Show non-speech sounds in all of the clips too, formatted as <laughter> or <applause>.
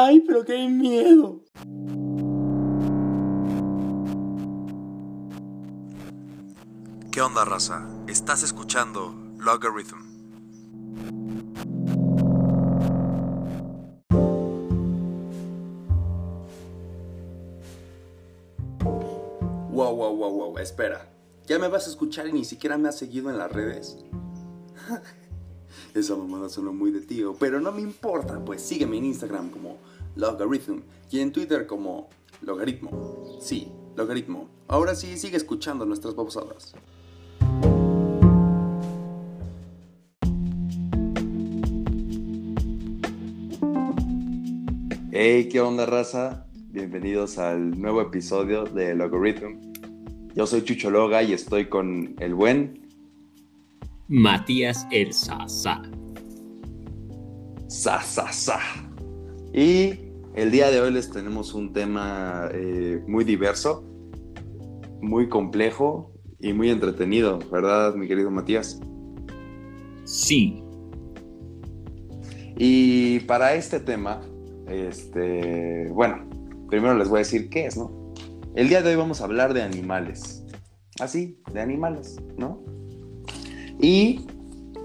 ¡Ay, pero qué miedo! ¿Qué onda, raza? Estás escuchando Logarithm. Wow, wow, wow, wow, espera. ¿Ya me vas a escuchar y ni siquiera me has seguido en las redes? Esa mamada sonó muy de tío, pero no me importa, pues sígueme en Instagram como Logarithm y en Twitter como Logaritmo. Sí, Logaritmo. Ahora sí, sigue escuchando nuestras babosadas. Hey, ¿qué onda, raza? Bienvenidos al nuevo episodio de Logarithm. Yo soy Chucho Loga y estoy con el buen Matías El Sasa. Sa, sa, sa. Y el día de hoy les tenemos un tema eh, muy diverso, muy complejo y muy entretenido, ¿verdad, mi querido Matías? Sí. Y para este tema, este, bueno, primero les voy a decir qué es, ¿no? El día de hoy vamos a hablar de animales. Así, de animales, ¿no? Y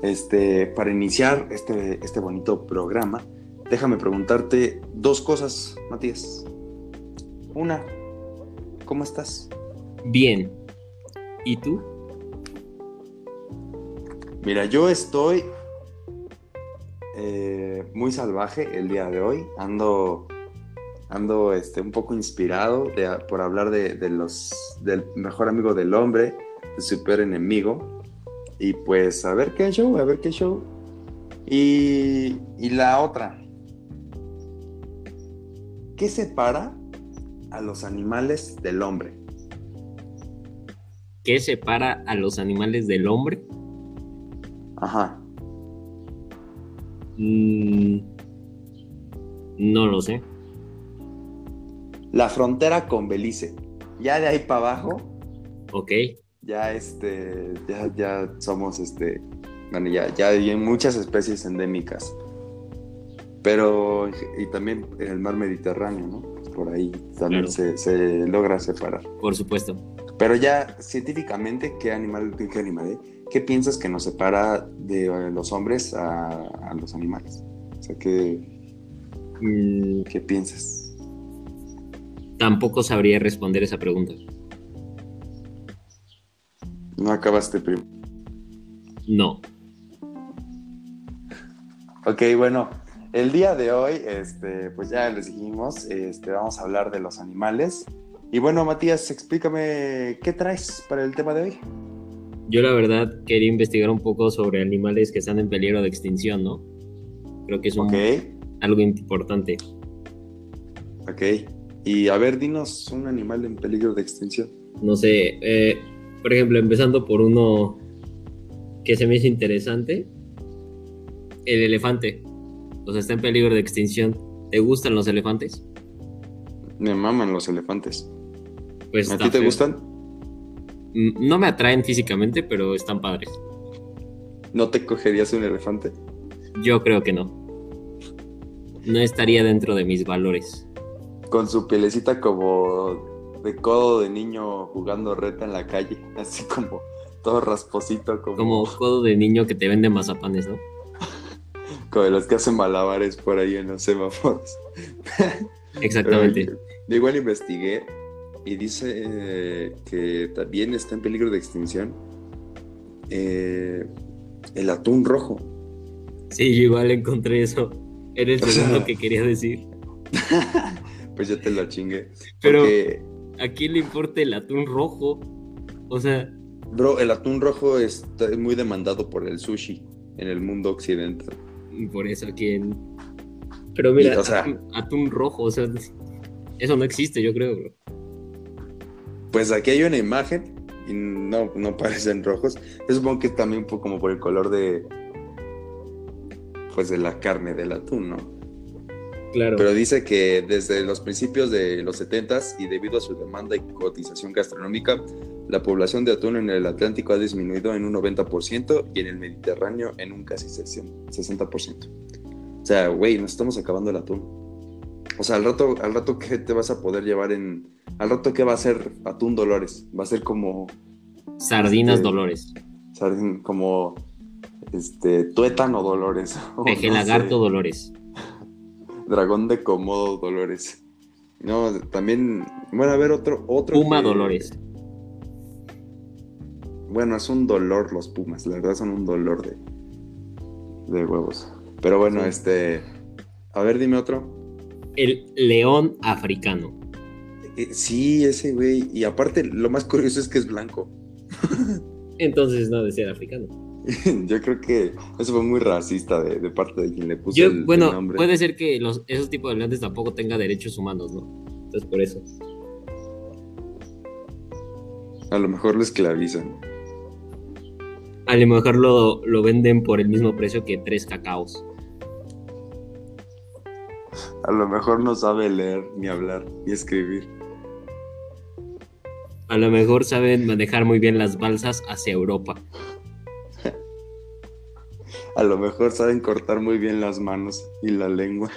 este, para iniciar este, este bonito programa, déjame preguntarte dos cosas, Matías. Una, ¿cómo estás? Bien. ¿Y tú? Mira, yo estoy eh, muy salvaje el día de hoy. Ando, ando este, un poco inspirado de- por hablar de, de los, del mejor amigo del hombre, de su peor enemigo. Y pues a ver qué show, a ver qué show. Y, y la otra. ¿Qué separa a los animales del hombre? ¿Qué separa a los animales del hombre? Ajá. Mm, no lo sé. La frontera con Belice. Ya de ahí para abajo, Ok. Ya este, ya, ya somos este, bueno, ya, ya hay muchas especies endémicas. Pero, y también en el mar Mediterráneo, ¿no? Por ahí también Claro. se, se logra separar. Por supuesto. Pero ya científicamente, ¿qué animal, qué animal, eh? ¿Qué piensas que nos separa de eh, los hombres a, a los animales? O sea, ¿qué, Mm, qué piensas? tampoco sabría responder esa pregunta. No acabaste primero. No. Ok, bueno, el día de hoy, este, pues ya les dijimos, este, vamos a hablar de los animales. Y bueno, Matías, explícame qué traes para el tema de hoy. Yo la verdad quería investigar un poco sobre animales que están en peligro de extinción, ¿no? Creo que es un- algo importante. ok. Y a ver, dinos un animal en peligro de extinción. No sé, eh, por ejemplo, empezando por uno que se me hizo interesante, el elefante. O sea, está en peligro de extinción. ¿Te gustan los elefantes? Me maman los elefantes. Pues ¿A ti te feo. gustan? No me atraen físicamente, pero están padres. ¿No te cogerías un elefante? Yo creo que no. No estaría dentro de mis valores. Con su pielecita como de codo de niño jugando reta en la calle, <laughs> así como todo rasposito, como, Como codo de niño que te vende mazapanes, ¿no? <laughs> como de los que hacen malabares por ahí en los semáforos. <laughs> Exactamente. Yo igual investigué y dice eh, que también está en peligro de extinción eh, el atún rojo. Sí, yo igual encontré eso. Era el segundo que quería decir. Pues yo te lo chingué. Pero- Porque, ¿A quién le importa el atún rojo? O sea, bro, el atún rojo está es muy demandado por el sushi en el mundo occidental. por eso quién. Pero mira, Y, o sea- atún, atún rojo, o sea, eso no existe, yo creo, bro. Pues aquí hay una imagen y no, no parecen rojos. Yo supongo que también como por el color de pues de la carne del atún, ¿no? Claro. Pero dice que desde los principios de los 70s y debido a su demanda y cotización gastronómica, la población de atún en el Atlántico ha disminuido en un 90% y en el Mediterráneo en un casi 60%. O sea, güey, nos estamos acabando el atún. O sea, al rato, al rato que te vas a poder llevar en. Al rato que va a ser atún Dolores. Va a ser como. Sardinas Este, Dolores. ¿saben? Como. Este. Tuétano Dolores. <laughs> o Peje no lagarto sé, Dolores. Dragón de Komodo Dolores. No, también. Bueno, a ver, otro. otro Puma que- Dolores. Bueno, es un dolor los Pumas. La verdad son un dolor de. De huevos. Pero bueno, Sí. este. A ver, dime otro. El león africano. Eh, sí, ese güey. Y aparte, lo más curioso es que es blanco. Entonces no de ser africano. <laughs> Yo creo que eso fue muy racista de, de parte de quien le puso Yo, el, el bueno, nombre. puede ser que los, esos tipos de leones tampoco tengan derechos humanos, ¿no? Entonces por eso. A lo mejor lo esclavizan. A lo mejor lo, lo venden por el mismo precio que tres cacaos. A lo mejor no sabe leer, ni hablar, ni escribir. A lo mejor saben manejar muy bien las balsas hacia Europa. A lo mejor saben cortar muy bien las manos y la lengua.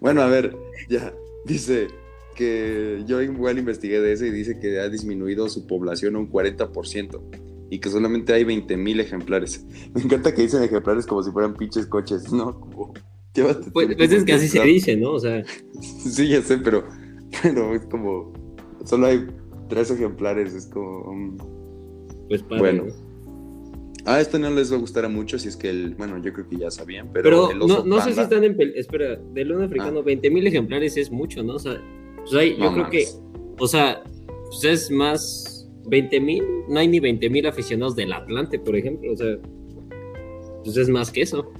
Bueno, a ver, ya. Dice que yo igual investigué de ese y dice que ha disminuido su población un 40% y que solamente hay 20.000 ejemplares. Me encanta que dicen ejemplares como si fueran pinches coches, ¿no? Como, llévate Pues, pues es que así se dice, ¿no? O sea, <laughs> Sí, ya sé, pero, pero es como. Solo hay tres ejemplares, es como. mm. pues padre, Bueno, ¿no? Ah, esto no les va a gustar a muchos, y es que el. Bueno, yo creo que ya sabían, pero. Pero el no, oso no sé si están en... Espera, del león africano, 20.000 ejemplares es mucho, ¿no? O sea, pues yo No creo que... O sea, pues es más... 20.000, no hay ni 20.000 aficionados del Atlante, por ejemplo. O sea, pues es más que eso.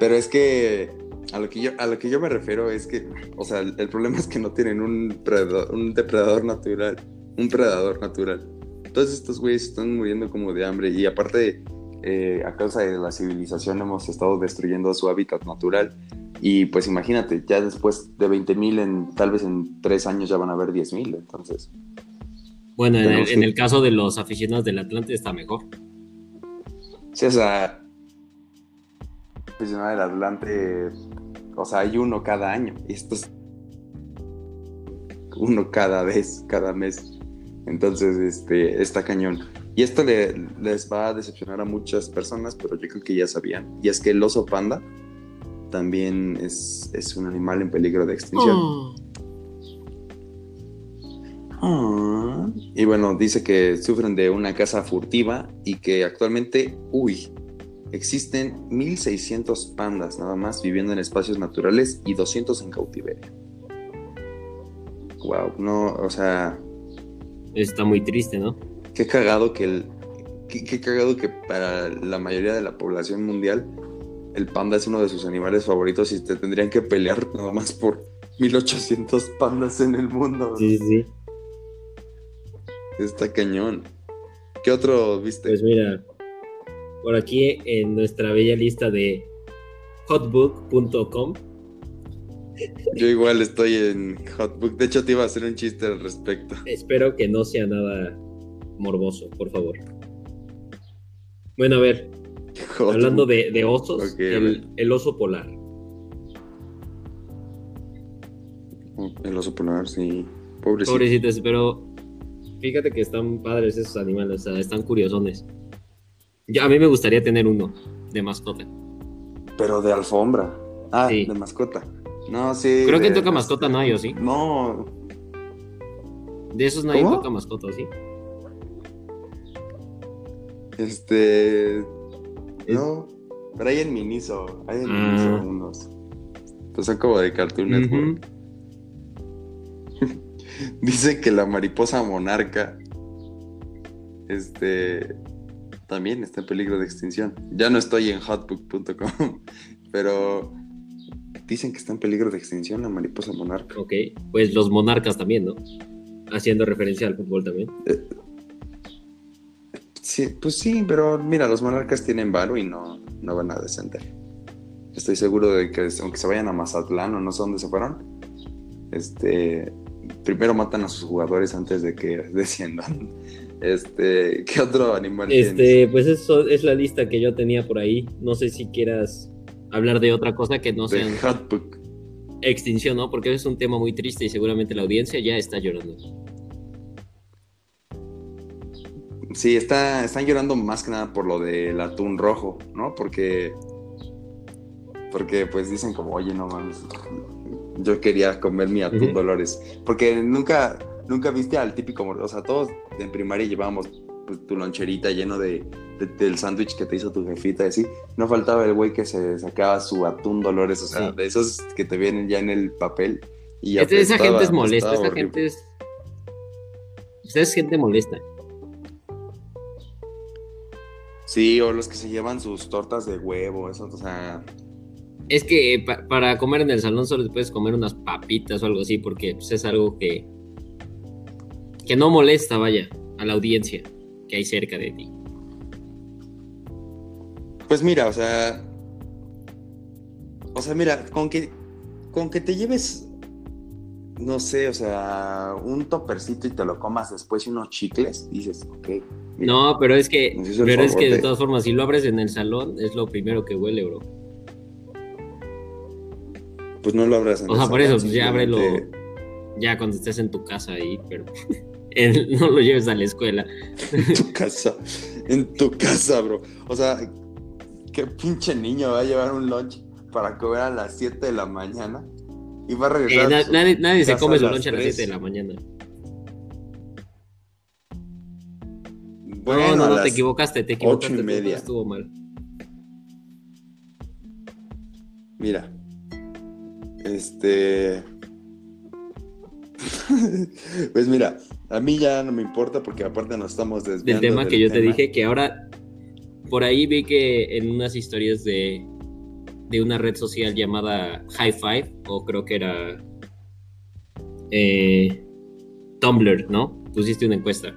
Pero es que. A lo que, yo, a lo que yo me refiero es que, o sea, el, el problema es que no tienen un, predador, un depredador natural, un predador natural. Todos estos güeyes están muriendo como de hambre y aparte, eh, a causa de la civilización hemos estado destruyendo su hábitat natural. Y pues imagínate, ya después de 20.000, en, tal vez en tres años ya van a haber 10.000, entonces. Bueno, en el, en el caso de los aficionados del Atlante está mejor. Sí, o sea, aficionado del Atlante, o sea, hay uno cada año. Y esto es uno cada vez, cada mes. Entonces, este, está cañón. Y esto le- les va a decepcionar a muchas personas, pero yo creo que ya sabían. Y es que el oso panda también es, es un animal en peligro de extinción. Ah. Y bueno, dice que sufren de una caza furtiva y que actualmente, uy, existen 1600 pandas nada más viviendo en espacios naturales y 200 en cautiverio. Wow, no, o sea, Está muy triste, ¿no? qué cagado que el qué, qué cagado que para la mayoría de la población mundial el panda es uno de sus animales favoritos y te tendrían que pelear nada más por 1800 pandas en el mundo. Sí, sí, sí. Está cañón. ¿Qué otro viste? Pues mira, por aquí en nuestra bella lista de hotbook.com Yo igual estoy en Hotbook. De hecho, te iba a hacer un chiste al respecto. espero que no sea nada morboso, por favor. Bueno, a ver, Hotbook. hablando de, de osos, el, el oso polar. El oso polar, sí. Pobrecito. Pobrecitos, pero fíjate que están padres esos animales, o sea, están curiosones. Yo, a mí me gustaría tener uno de mascota. Pero de alfombra. Ah, Sí. de mascota. No, sí. Creo que en de- Toca Mascota no hay, ¿o sí? No. De esos no hay. Toca Mascota, ¿o sí? Este. No. Pero hay en Miniso. Hay en Ah. Miniso unos. Pues son como de Cartoon Network. <laughs> Dice que la mariposa monarca. Este. También está en peligro de extinción. Ya no estoy en hotbook.com. <laughs> Pero. Dicen que está en peligro de extinción la mariposa monarca. Ok, pues los monarcas también, ¿no? Haciendo referencia al fútbol también. Sí, pues sí, pero mira, los monarcas tienen varo y no, no van a descender. Estoy seguro de que aunque se vayan a Mazatlán o no sé dónde se fueron, este, primero matan a sus jugadores antes de que <laughs> desciendan. Este, ¿qué otro animal Este, pues eso es la lista que yo tenía por ahí. No sé si quieras hablar de otra cosa que no sea extinción, ¿no? Porque es un tema muy triste y seguramente la audiencia ya está llorando. Sí, está, están llorando más que nada por lo del atún rojo, ¿no? Porque. Porque pues dicen como, oye, no mames. Yo quería comer mi atún Ujú. Dolores. Porque nunca, nunca viste al típico, o sea, todos en primaria llevábamos pues, tu loncherita lleno de, de- del sándwich que te hizo tu jefita así. No faltaba el güey que se sacaba su atún Dolores, o sea, Sí. de esos que te vienen ya en el papel. Y Este- esa gente es molesta, esa horrible. gente es. Ustedes es gente molesta. Sí, o los que se llevan sus tortas de huevo, eso, o sea, Es que pa- para comer en el salón solo te puedes comer unas papitas o algo así, porque pues, es algo que. que no molesta, vaya, a la audiencia que hay cerca de ti. Pues mira, o sea. O sea, mira, con que. Con que te lleves. No sé, o sea, un topercito y te lo comas después y unos chicles, dices, ok. mira, No, pero es que. El Pero es que de de- todas formas, si lo abres en el salón, es lo primero que huele, bro. Pues no lo abras en O sea, el por eso, salón, pues ya ábrelo ya cuando estés en tu casa ahí, pero <laughs> el- <laughs> no lo lleves a la escuela. En tu casa. En tu casa, bro. O sea, qué pinche niño va a llevar un lunch para comer a las 7 de la mañana y va a Eh, regresar. na- a su nadie nadie se come su lonche a las 3. 7 de la mañana. Bueno, no, no, no, te equivocaste, te equivocaste. ocho y tú, media. Estuvo mal. Mira. Este. <laughs> pues mira, a mí ya no me importa porque aparte nos estamos Del desviando. tema del que yo te tema. dije, que ahora por ahí vi que en unas historias de, de una red social llamada High Five, o creo que era eh, Tumblr, ¿no? Pusiste una encuesta.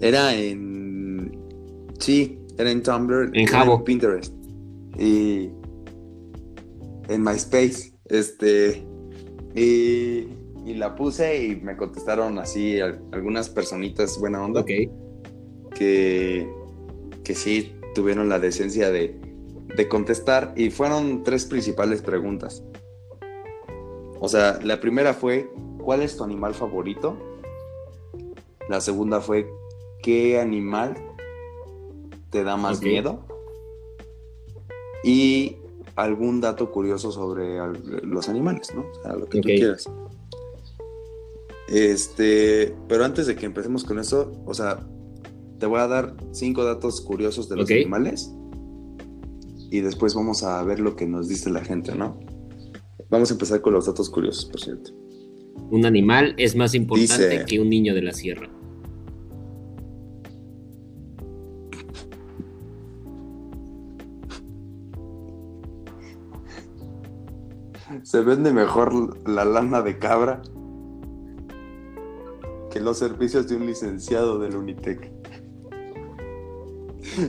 Era en. Sí, era en Tumblr. En Jabo. Pinterest. Y. En MySpace. Este. Y. Y la puse y me contestaron así al- algunas personitas buena onda. Ok. que, que sí tuvieron la decencia de, de contestar y fueron tres principales preguntas. O sea, la primera fue, ¿cuál es tu animal favorito? La segunda fue, ¿qué animal te da más miedo? Y algún dato curioso sobre los animales, ¿no? O sea, lo que Ok. tú quieras. Este, pero antes de que empecemos con eso, o sea, te voy a dar cinco datos curiosos de los animales y después vamos a ver lo que nos dice la gente, ¿no? Vamos a empezar con los datos curiosos, por cierto. Un animal es más importante Dice- que un niño de la sierra. Se vende mejor la lana de cabra los servicios de un licenciado del Unitec.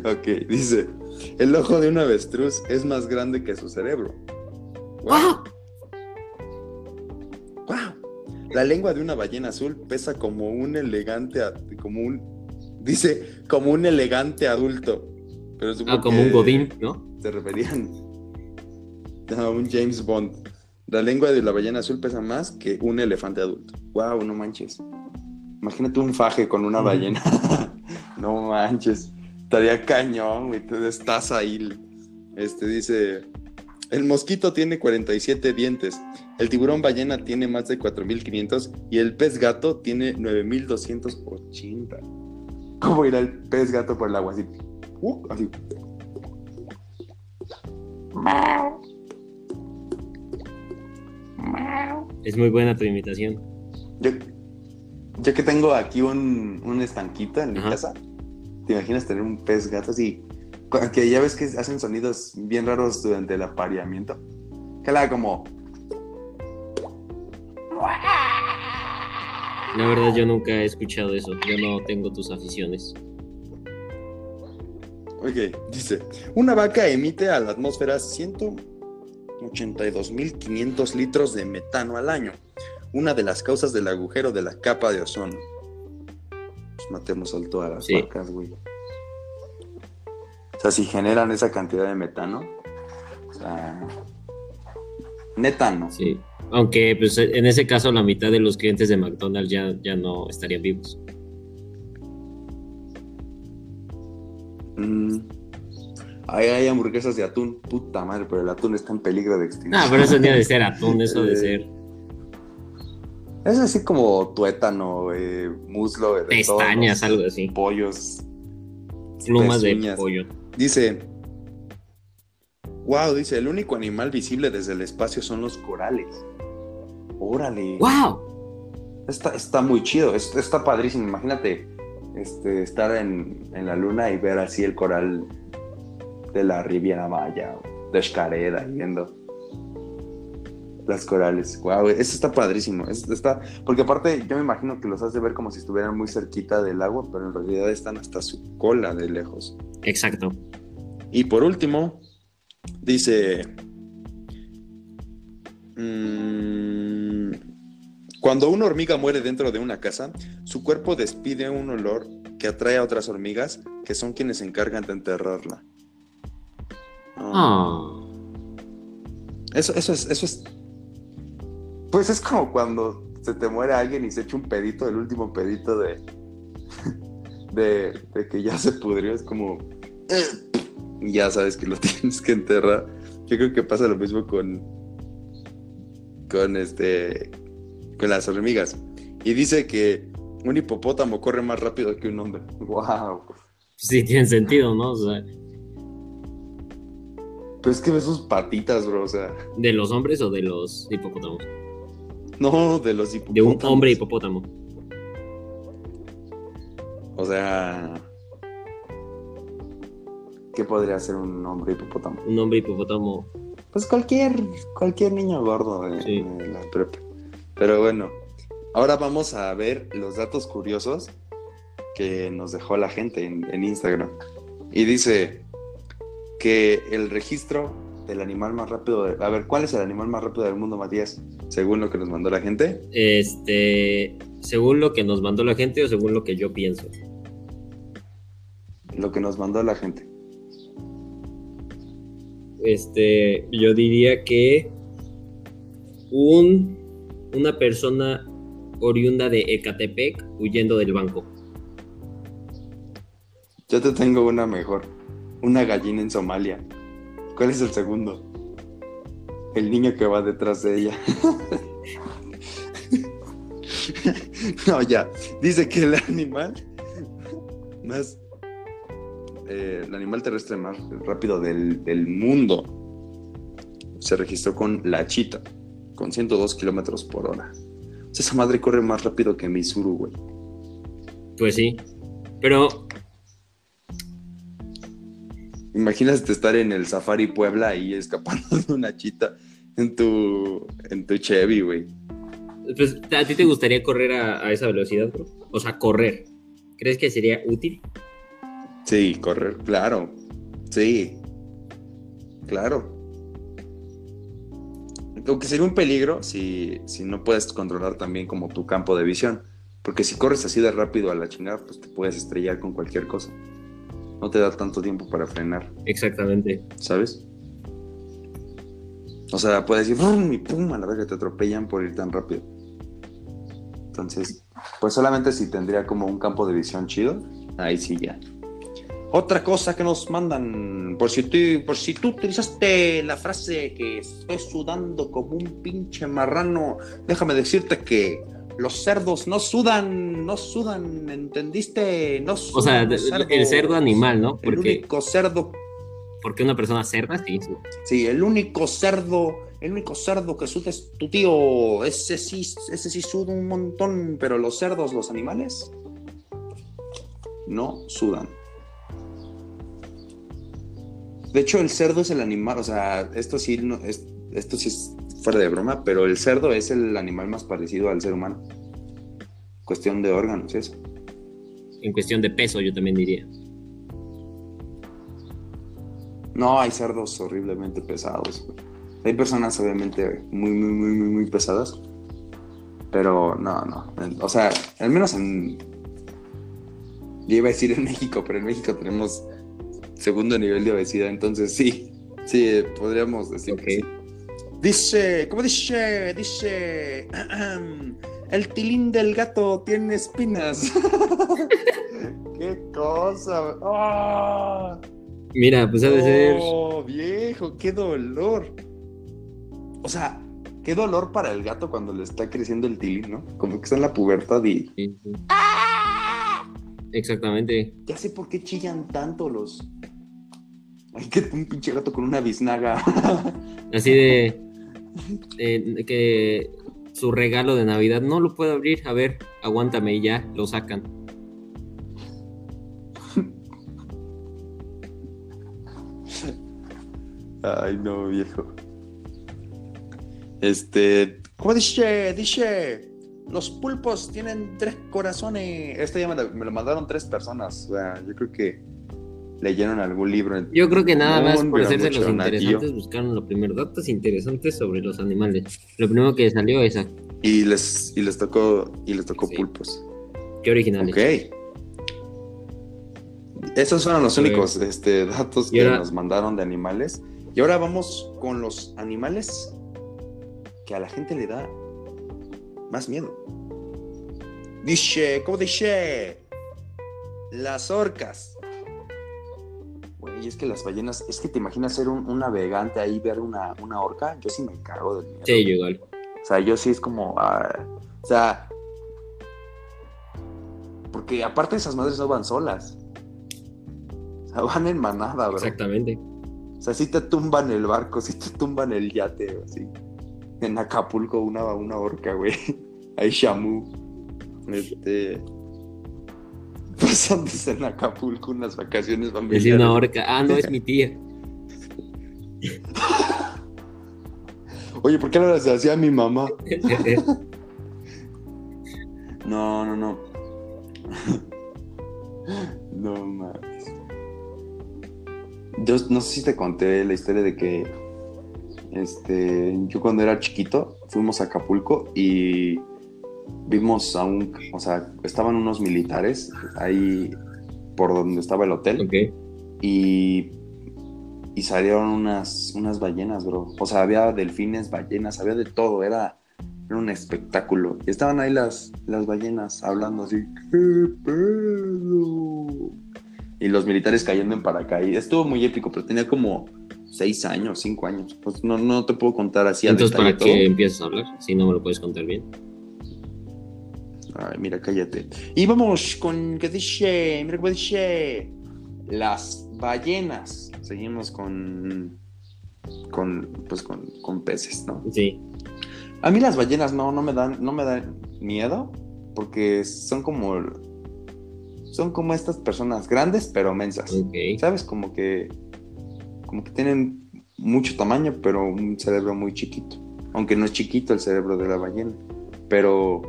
ok, dice, el ojo de un avestruz es más grande que su cerebro. ¡Ah! ¡Wow! La lengua de una ballena azul pesa como un elegante, como un, dice, como un elegante adulto. Pero Ah, como un godín, ¿no? Se referían a un James Bond. La lengua de la ballena azul pesa más que un elefante adulto. ¡Wow! No manches. Imagínate un faje con una ballena. <laughs> no manches. Estaría cañón, güey. Estás ahí. Este dice. El mosquito tiene 47 dientes. El tiburón ballena tiene más de 4500 y el pez gato tiene 9280. ¿Cómo irá el pez gato por el agua? Así. Uh, así. Es muy buena tu imitación. Yo, yo que tengo aquí un, un estanquito en mi Ajá. casa, ¿te imaginas tener un pez gato así? Que ya ves que hacen sonidos bien raros durante el apareamiento. Que la como. La verdad yo nunca he escuchado eso. Yo no tengo tus aficiones. Ok, dice: Una vaca emite a la atmósfera 182.500 litros de metano al año. Una de las causas del agujero de la capa de ozono. Pues matemos a todas las Sí. vacas, güey. sea, si generan esa cantidad de metano, o sea, neta no. Sí. Aunque pues en ese caso la mitad de los clientes de McDonald's ya, ya no estarían vivos. Mm. Ahí hay hamburguesas de atún, puta madre, pero el atún está en peligro de extinción. Ah, pero eso ni de ser <laughs> atún, eso de Eh, ser Es así como tuétano, eh, muslo, de pestañas, todos, algo así. pollos, Plumas de pollo. Dice, wow, dice, el único animal visible desde el espacio son los corales. Órale. ¡Wow! Está, está muy chido, es- está padrísimo. Imagínate este, estar en, en la luna y ver así el coral de la Riviera Maya, de Xcareda, y viendo las corales. Wow, eso está padrísimo. Es- está, porque aparte yo me imagino que los has de ver como si estuvieran muy cerquita del agua, pero en realidad están hasta su cola de lejos. Exacto. Y por último, dice, mm, cuando una hormiga muere dentro de una casa, su cuerpo despide un olor que atrae a otras hormigas, que son quienes se encargan de enterrarla. Ah. Ah. Eso, eso es, eso es. Pues es como cuando se te muere alguien y se echa un pedito, el último pedito de. <laughs> de, de que ya se pudrió, es como. Y ya sabes que lo <laughs> tienes que enterrar. Yo creo que pasa lo mismo con. con este. con las hormigas. Y dice que un hipopótamo corre más rápido que un hombre. ¡Wow! Sí, tiene sentido, ¿no? O sea, Pero es que ves sus patitas, bro. O sea, ¿de los hombres o de los hipopótamos? No de los hipopótamos. De un hombre hipopótamo. O sea. ¿Qué podría ser un hombre hipopótamo? Un hombre hipopótamo. Pues cualquier, cualquier niño gordo de, Sí. de la prepa. Pero bueno, ahora vamos a ver los datos curiosos que nos dejó la gente en, en Instagram. Y dice que el registro del animal más rápido. de- a ver, ¿cuál es el animal más rápido del mundo, Matías? Según lo que nos mandó la gente. Este, según lo que nos mandó la gente o según lo que yo pienso. Lo que nos mandó la gente. Este, yo diría que un, una persona oriunda de Ecatepec huyendo del banco. Yo te tengo una mejor. Una gallina en Somalia. ¿Cuál es el segundo? El niño que va detrás de ella. <laughs> no, ya. Dice que el animal más. eh, el animal terrestre más rápido del, del mundo se registró con la chita, con 102 kilómetros por hora. Esa madre corre más rápido que Misuru, güey. Pues sí. Pero Imagínate estar en el Safari Puebla y escapando de una chita en tu, en tu Chevy, güey. pues, ¿a ti te gustaría correr a, a esa velocidad, bro? O sea, correr. ¿Crees que sería útil? Sí, correr, claro. Sí, claro. Aunque sería un peligro si, si no puedes controlar también como tu campo de visión. Porque si corres así de rápido a la chingada, pues te puedes estrellar con cualquier cosa. No te da tanto tiempo para frenar, Exactamente. ¿sabes? O sea, puedes ir ¡brum! y pum, a la vez que te atropellan por ir tan rápido. Entonces, pues solamente si tendría como un campo de visión chido, ahí sí ya. Otra cosa que nos mandan, por si tú, por si tú utilizaste la frase que estoy sudando como un pinche marrano, déjame decirte que los cerdos no sudan, no sudan, ¿entendiste? No sudan O sea, el, el cerdo animal, ¿no? El Porque, único cerdo porque una persona cerda, sí. sí. Sí, el único cerdo, el único cerdo que suda es tu tío. Ese sí, ese sí suda un montón, pero los cerdos, los animales, no sudan. De hecho, el cerdo es el animal, o sea, esto sí, no, es, esto sí es fuera de broma, pero el cerdo es el animal más parecido al ser humano. Cuestión de órganos, eso. En cuestión de peso, yo también diría. No, hay cerdos horriblemente pesados. Hay personas obviamente muy, muy, muy, muy, muy pesadas. Pero no, no. O sea, al menos en... Yo iba a decir en México, pero en México tenemos segundo nivel de obesidad, entonces sí, sí, podríamos decir que Ok. sí. Dice, ¿cómo dice? Dice, el tilín del gato tiene espinas. <laughs> ¡Qué cosa! ¡Ah! Mira, pues ha de ser. Oh, viejo, qué dolor. O sea, qué dolor para el gato cuando le está creciendo el tilín, ¿no? Como que está en la pubertad y Sí, sí. Exactamente. ya sé por qué chillan tanto los. Ay, que un pinche gato con una biznaga. Así de, que su regalo de Navidad no lo puedo abrir. A ver, aguántame y ya lo sacan. Ay, no, viejo. Este. ¿Cómo dice? Dice. Los pulpos tienen tres corazones. Este ya me lo, me lo mandaron tres personas. O sea, yo creo que leyeron algún libro. Yo creo que nada más por hacerse los interesantes buscaron lo primero, datos interesantes sobre los animales. Lo primero que salió es Y les, y les tocó. Y les tocó Sí. pulpos. qué originales. Ok. Esos fueron los únicos este, datos que ahora- nos mandaron de animales. Y ahora vamos con los animales que a la gente le da más miedo. Dice, ¿cómo dice? Las orcas. Güey, es que las ballenas, es que te imaginas ser un, un navegante ahí, ver una, una orca. Yo sí me cago del miedo. Sí, yo igual. O sea, yo sí es como. ah, o sea. Porque aparte esas madres no van solas. O sea, van en manada, bro. Exactamente. O sea, sí te tumban el barco, sí te tumban el yate, así. En Acapulco, una, una orca, güey. <laughs> Ahí Shamu. Este. <laughs> Pasándose en Acapulco unas vacaciones familiares. Decir una orca. Ah, no, es mi tía. Oye, ¿por qué no las hacía mi mamá? <laughs> No, no, no. <laughs> no mames. Yo no sé si te conté la historia de que este, yo cuando era chiquito fuimos a Acapulco y vimos a un, o sea, estaban unos militares ahí por donde estaba el hotel y, y salieron unas, unas ballenas, bro. O sea, había delfines, ballenas, había de todo, era, era un espectáculo. Y estaban ahí las, las ballenas hablando así, ¿qué pedo? Y los militares cayendo en paracaídas. Estuvo muy épico, pero tenía como seis años, cinco años. Pues no, no te puedo contar así Entonces, detalle ¿para todo. qué empiezas a hablar? Si no me lo puedes contar bien. Ay, mira, cállate. Y vamos con, ¿qué dice? Mira cómo dice. Las ballenas. Seguimos con, con, pues con, con peces, ¿no? Sí. A mí las ballenas no, no me dan, no me dan miedo, porque son como, son como estas personas grandes pero mensas. ¿Sabes? Como que, como que tienen mucho tamaño, pero un cerebro muy chiquito. Aunque no es chiquito el cerebro de la ballena. Pero,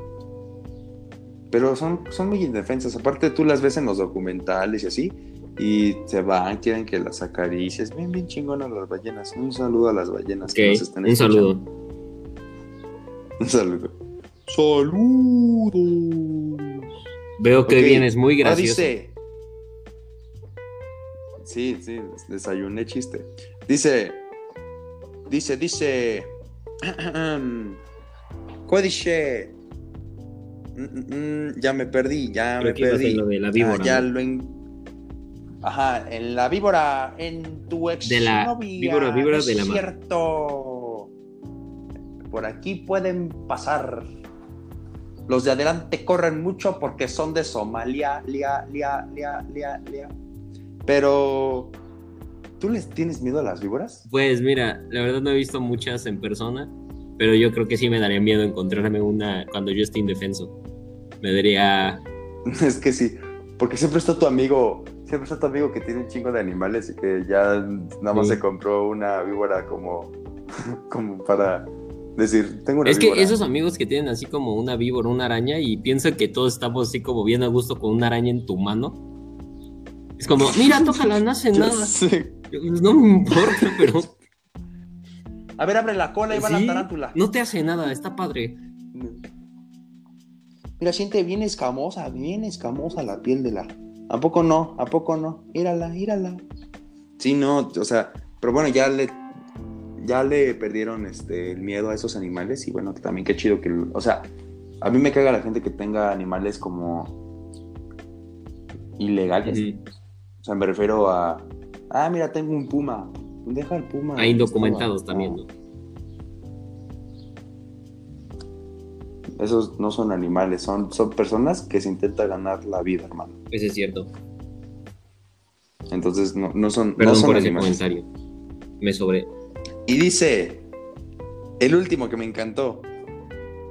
pero son, son muy indefensas. Aparte tú las ves en los documentales y así. Y se van, quieren que las acaricies. Bien, bien chingonas las ballenas. Un saludo a las ballenas que nos están Un saludo. <laughs> Un saludo. Saludos. Veo que Ok. vienes muy Ah, gracioso. dice. Sí, sí, desayuné chiste. Dice. Dice, dice. <clears throat> ¿Cómo dice? Mm, mm, ya me perdí, ya Creo me perdí. lo de la víbora, Ah, ya ¿no? lo en... Ajá, en la víbora, en tu ex De la novia, víbora, víbora de la cierto. Por aquí pueden pasar. Los de adelante corren mucho porque son de Somalia, lia, lia, lia, lia, lia. Pero, ¿tú les tienes miedo a las víboras? Pues mira, la verdad no he visto muchas en persona, pero yo creo que sí me daría miedo encontrarme una cuando yo esté indefenso. Me daría... <laughs> Es que sí, porque siempre está tu amigo, siempre está tu amigo que tiene un chingo de animales y que ya nada más Sí. se compró una víbora como, <laughs> como para decir, tengo una Es que esos amigos que tienen así como una víbora, una araña, y piensan que todos estamos así como bien a gusto con una araña en tu mano. Es como, mira, <laughs> tócala, no hace nada. sé. Pues no me importa, pero A ver, abre la cola y va Sí, la tarántula. no te hace nada, está padre. Mira, siente bien escamosa, bien escamosa la piel de la. ¿A poco no? ¿A poco no? Írala, írala. Sí, no, o sea, pero bueno, ya le, ya le perdieron este, el miedo a esos animales y bueno, también qué chido que, o sea, a mí me caga la gente que tenga animales como ilegales. O sea, me refiero a, ah, mira, tengo un puma. Deja el puma. Hay indocumentados No, también, ¿no? Esos no son animales, son, son personas que se intenta ganar la vida, hermano. Ese es cierto. Entonces no, no son, no Perdón son por ese animales. comentario. Me sobre. Y dice, el último que me encantó,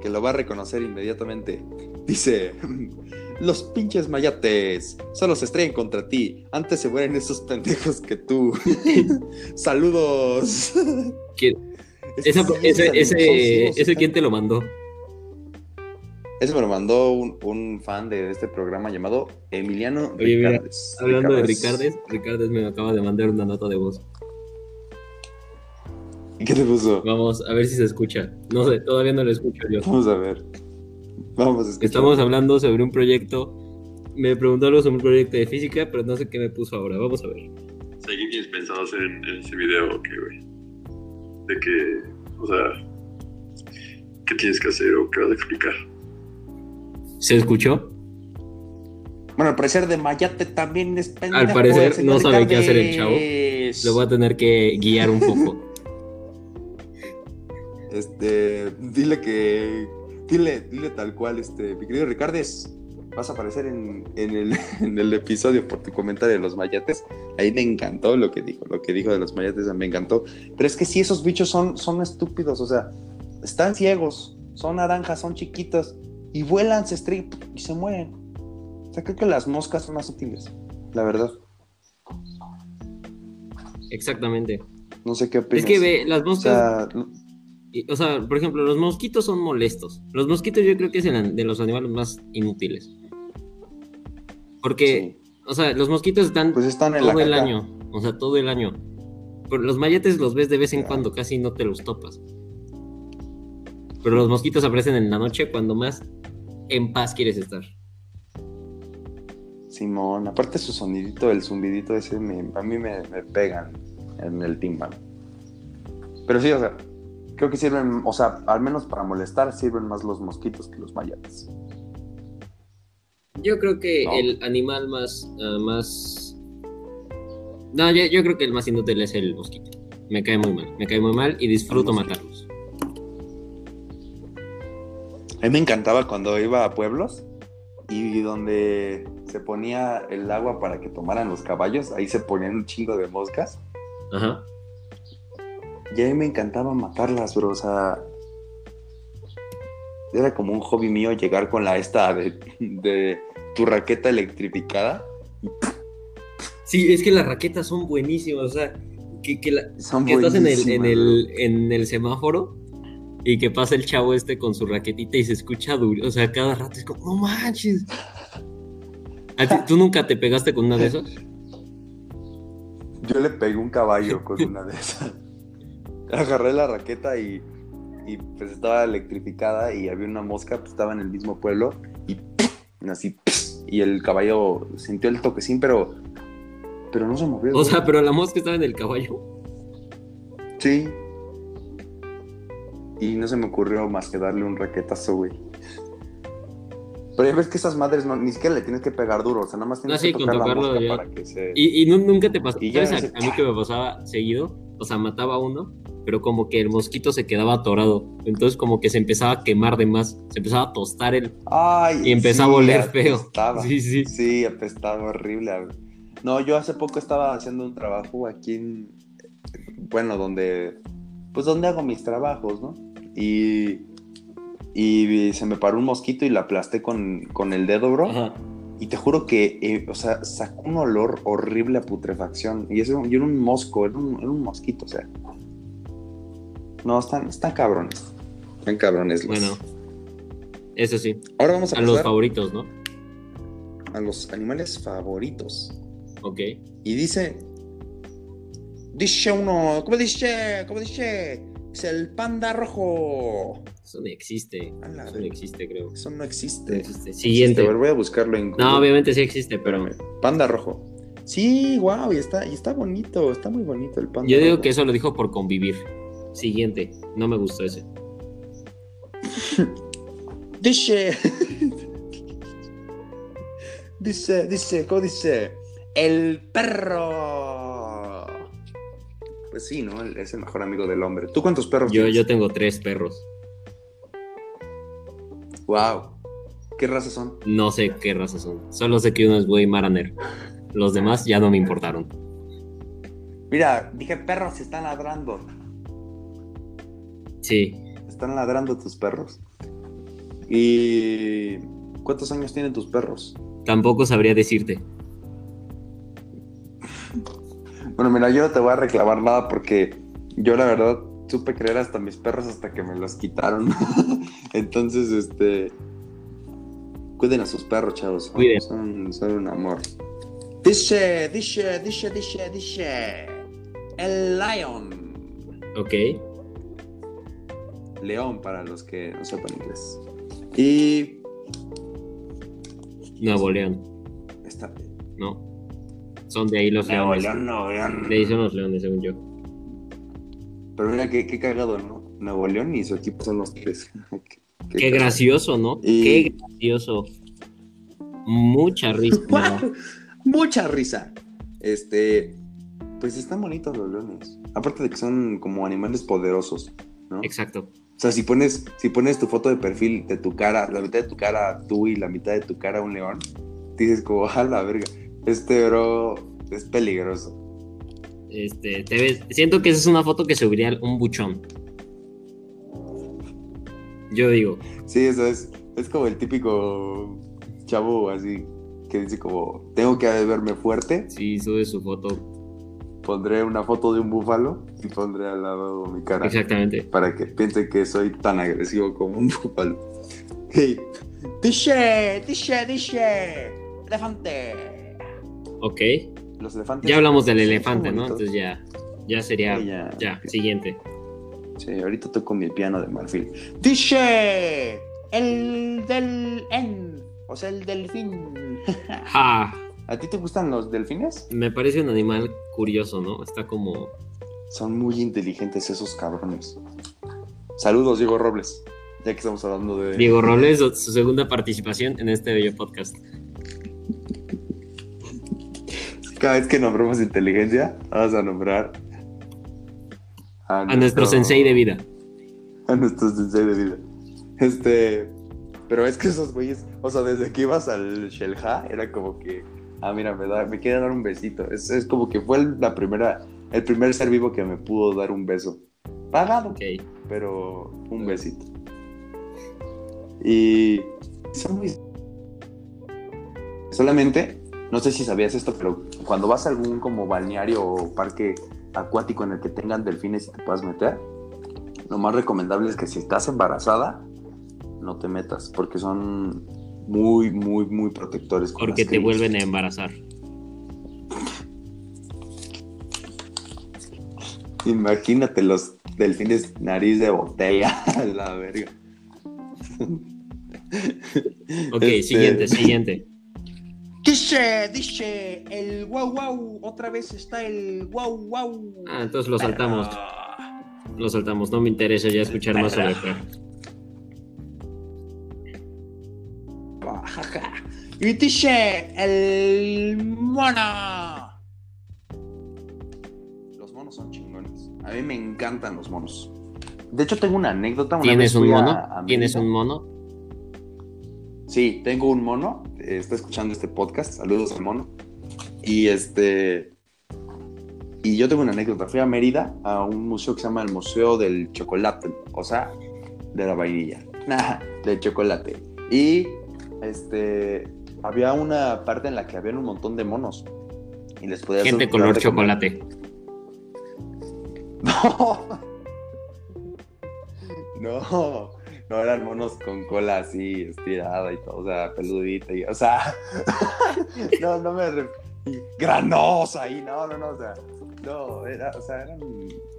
que lo va a reconocer inmediatamente, dice, <laughs> los pinches mayates solo se estrellan contra ti, antes se mueren esos pendejos que tú. <laughs> Saludos. ¿Quién- <laughs> ese, ese, ese quién te lo mandó. Ese me lo mandó un, un fan de este programa llamado Emiliano Oye, mira, Ricardes. Hablando de Ricardes. Ricardes, me acaba de mandar una nota de voz. ¿Y qué te puso? Vamos a ver si se escucha. No sé, todavía no lo escucho yo. Vamos a ver. Vamos a escuchar. Estamos hablando sobre un proyecto. Me preguntó algo sobre un proyecto de física, pero no sé qué me puso ahora. Vamos a ver. O ¿qué tienes pensado hacer en, en ese video? ¿Qué, güey? De que, o sea, ¿qué tienes que hacer o qué vas a explicar? ¿Se escuchó? Bueno, al parecer de Mayate también es pendejo. Al parecer no sabe qué hacer el chavo. Lo voy a tener que guiar un poco. <laughs> Este, dile que. Dile, dile tal cual, este, mi querido Ricardes. Vas a aparecer en, en el, <laughs> en el episodio por tu comentario de los mayates. Ahí me encantó lo que dijo. Lo que dijo de los mayates me encantó. Pero es que sí, esos bichos son, son estúpidos. O sea, están ciegos, son naranjas, son chiquitos. Y vuelan, se estrellan y se mueren. O sea, creo que las moscas son más útiles. La verdad. Exactamente. No sé qué opinas. Es que ve, las O moscas. sea, y- O sea, por ejemplo, los mosquitos son molestos. Los mosquitos yo creo que es el- de los animales más inútiles. Porque, sí. o sea, los mosquitos están pues están en la todo el caca. año. O sea, todo el año. Pero los mayates los ves de vez en cuando, casi no te los topas. Pero los mosquitos aparecen en la noche cuando más en paz quieres estar. Simón, aparte su sonidito, el zumbidito ese, me- a mí me, me pegan en el tímpano. Pero sí, o sea, creo que sirven, o sea, al menos para molestar, sirven más los mosquitos que los mayates. Yo creo que No. el animal más, ah, más... No, yo, yo creo que el más inútil es el mosquito. Me cae muy mal. Me cae muy mal y disfruto matarlos. A mí me encantaba cuando iba a pueblos y donde se ponía el agua para que tomaran los caballos, ahí se ponían un chingo de moscas. Ajá. Y a mí me encantaba matarlas, bro. O sea, era como un hobby mío llegar con la esta de, de tu raqueta electrificada. Sí, es que las raquetas son buenísimas. O sea, que, que, la- Son que estás en el, en, el, en el semáforo y que pasa el chavo este con su raquetita y se escucha duro. O sea, cada rato es como, no manches. ¿A ti- ¿Tú nunca te pegaste con una de esas? Yo le pegué un caballo con <laughs> una de esas. Agarré la raqueta y, y, pues estaba electrificada y había una mosca, pues estaba en el mismo pueblo y así y el caballo sintió el toquecín, pero pero no se movió. O sea, pero la mosca estaba en el caballo. sí. Y no se me ocurrió más que darle un raquetazo, güey. Pero ya ves que esas madres no, ni siquiera le tienes que pegar duro, o sea, nada más tienes sí, que con tocar la mosca para que se... Y, y nu- nunca te pasó. ¿Sabes a, ese- a mí que me pasaba seguido? O sea, mataba a uno, pero como que el mosquito se quedaba atorado. Entonces, como que se empezaba a quemar de más. Se empezaba a tostar el. Ay, Y empezó a oler feo. apestaba. <laughs> Sí, sí. Sí, apestaba horrible. No, yo hace poco estaba haciendo un trabajo aquí en, bueno, donde, pues donde hago mis trabajos, ¿no? Y, y se me paró un mosquito y la aplasté con, con el dedo, bro. Ajá. Y te juro que, eh, o sea, sacó un olor horrible a putrefacción. Y, eso, y era un mosco, era un, era un mosquito, o sea. No, están, están cabrones. Están cabrones. los- Bueno, eso sí. Ahora vamos a A los favoritos, ¿no? a los animales favoritos. Ok. Y dice. Dice uno. ¿Cómo dice? ¿Cómo dice? Es el panda rojo. Eso no existe. Eso no existe, creo. Eso no No existe. existe. Este, Siguiente. a ver, voy a buscarlo en Google. No, obviamente sí existe, pero. Panda rojo. Sí, wow, y está, y está bonito, está muy bonito el panda. Yo digo rojo. que eso lo dijo por convivir. Siguiente, no me gustó ese. <laughs> Dice. <laughs> dice, dice, ¿cómo dice? El perro. Pues sí, ¿no? Es el mejor amigo del hombre. ¿Tú cuántos perros Yo, tienes? yo tengo tres perros. Wow. ¿Qué razas son? No sé qué raza son. Solo sé que uno es Buey Maraner. Los demás ya no me importaron. Mira, dije perros, están ladrando. Sí, Están ladrando tus perros. ¿Y cuántos años tienen tus perros? tampoco sabría decirte. Bueno, mira, yo no te voy a reclamar nada porque yo la verdad supe creer hasta mis perros hasta que me los quitaron. <laughs> Entonces, este... Cuiden a sus perros, chavos. Cuiden. son, son un amor. Dice, dice, dice, dice, dice... El lion. Ok. León para los que no sepan inglés. Y... Nuevo León. Está... No. Son de ahí los leones. Nuevo León. De ahí son los leones, según yo. Pero mira qué, qué cagado, ¿no? Nuevo León y su equipo son los tres. <laughs> qué, Qué gracioso, ¿no? Y- Qué gracioso. Mucha risa. <laughs> Mucha risa. Este, pues están bonitos los leones. Aparte de que son como animales poderosos, ¿no? Exacto. O sea, si pones, si pones tu foto de perfil de tu cara, la mitad de tu cara tú y la mitad de tu cara un león, dices como, a la verga, este bro es peligroso. Este, te ves. Siento que esa es una foto que subiría un buchón. Yo digo, Sí, eso es, es como el típico chavo así que dice como, tengo que verme fuerte, si sube su foto. pondré una foto de un búfalo y pondré al lado mi cara. Exactamente. para que piense que soy tan agresivo como un búfalo. <laughs> Hey. Dice, dice, dice, elefante. Ok. Los elefantes. Ya hablamos del elefante, ¿no? Entonces ya. Ya sería. Sí, ya. Ya, siguiente. Sí, ahorita toco mi piano de marfil. Dice, el del en, o sea, el delfín. <laughs> Ja. ¿A ti te gustan los delfines? Me parece un animal curioso, ¿no? Está como. Son muy inteligentes esos cabrones. Saludos, Diego Robles. Ya que estamos hablando de. Diego Robles, su segunda participación en este bello podcast. Cada vez que nombremos inteligencia, vamos a nombrar A nuestro nuestro- sensei de vida. a nuestro sensei de vida. Este, pero es que esos güeyes, o sea, desde que ibas al Shelha, era como que, ah, mira, me, da, me quiere dar un besito. Es, es como que fue la primera, el primer ser vivo que me pudo dar un beso. Pagado, Ok. pero un besito. Y son muy... Solamente, no sé si sabías esto, pero cuando vas a algún como balneario o parque acuático en el que tengan delfines y te puedas meter, lo más recomendable es que si estás embarazada, no te metas, porque son muy, muy, muy protectores. con Porque te vuelven a embarazar. Imagínate los delfines nariz de botella, <laughs> la verga. Ok, Este- siguiente, siguiente. Dice, dice, el wow wow, otra vez está el wow wow. Ah, entonces lo saltamos. Lo saltamos. No me interesa ya escuchar más sobre perros. <laughs> Jaja. Y dice, el mono. Los monos son chingones. A mí me encantan los monos. De hecho, tengo una anécdota. Una ¿Tienes vez un a- mono? a ¿Tienes un mono? Sí, tengo un mono. Está escuchando este podcast. Saludos al mono. Y este. Y yo tengo una anécdota. Fui a Mérida a un museo que se llama el Museo del Chocolate. O sea, de la vainilla. <laughs> Nah, del chocolate. Y este. Había una parte en la que había un montón de monos. Y les podía Gente color chocolate. <laughs> No. No. <laughs> No eran monos con cola así estirada y todo, o sea, peludita y, o sea, <laughs> no, no me granosa y no, no, no, o sea, no, era, o sea, eran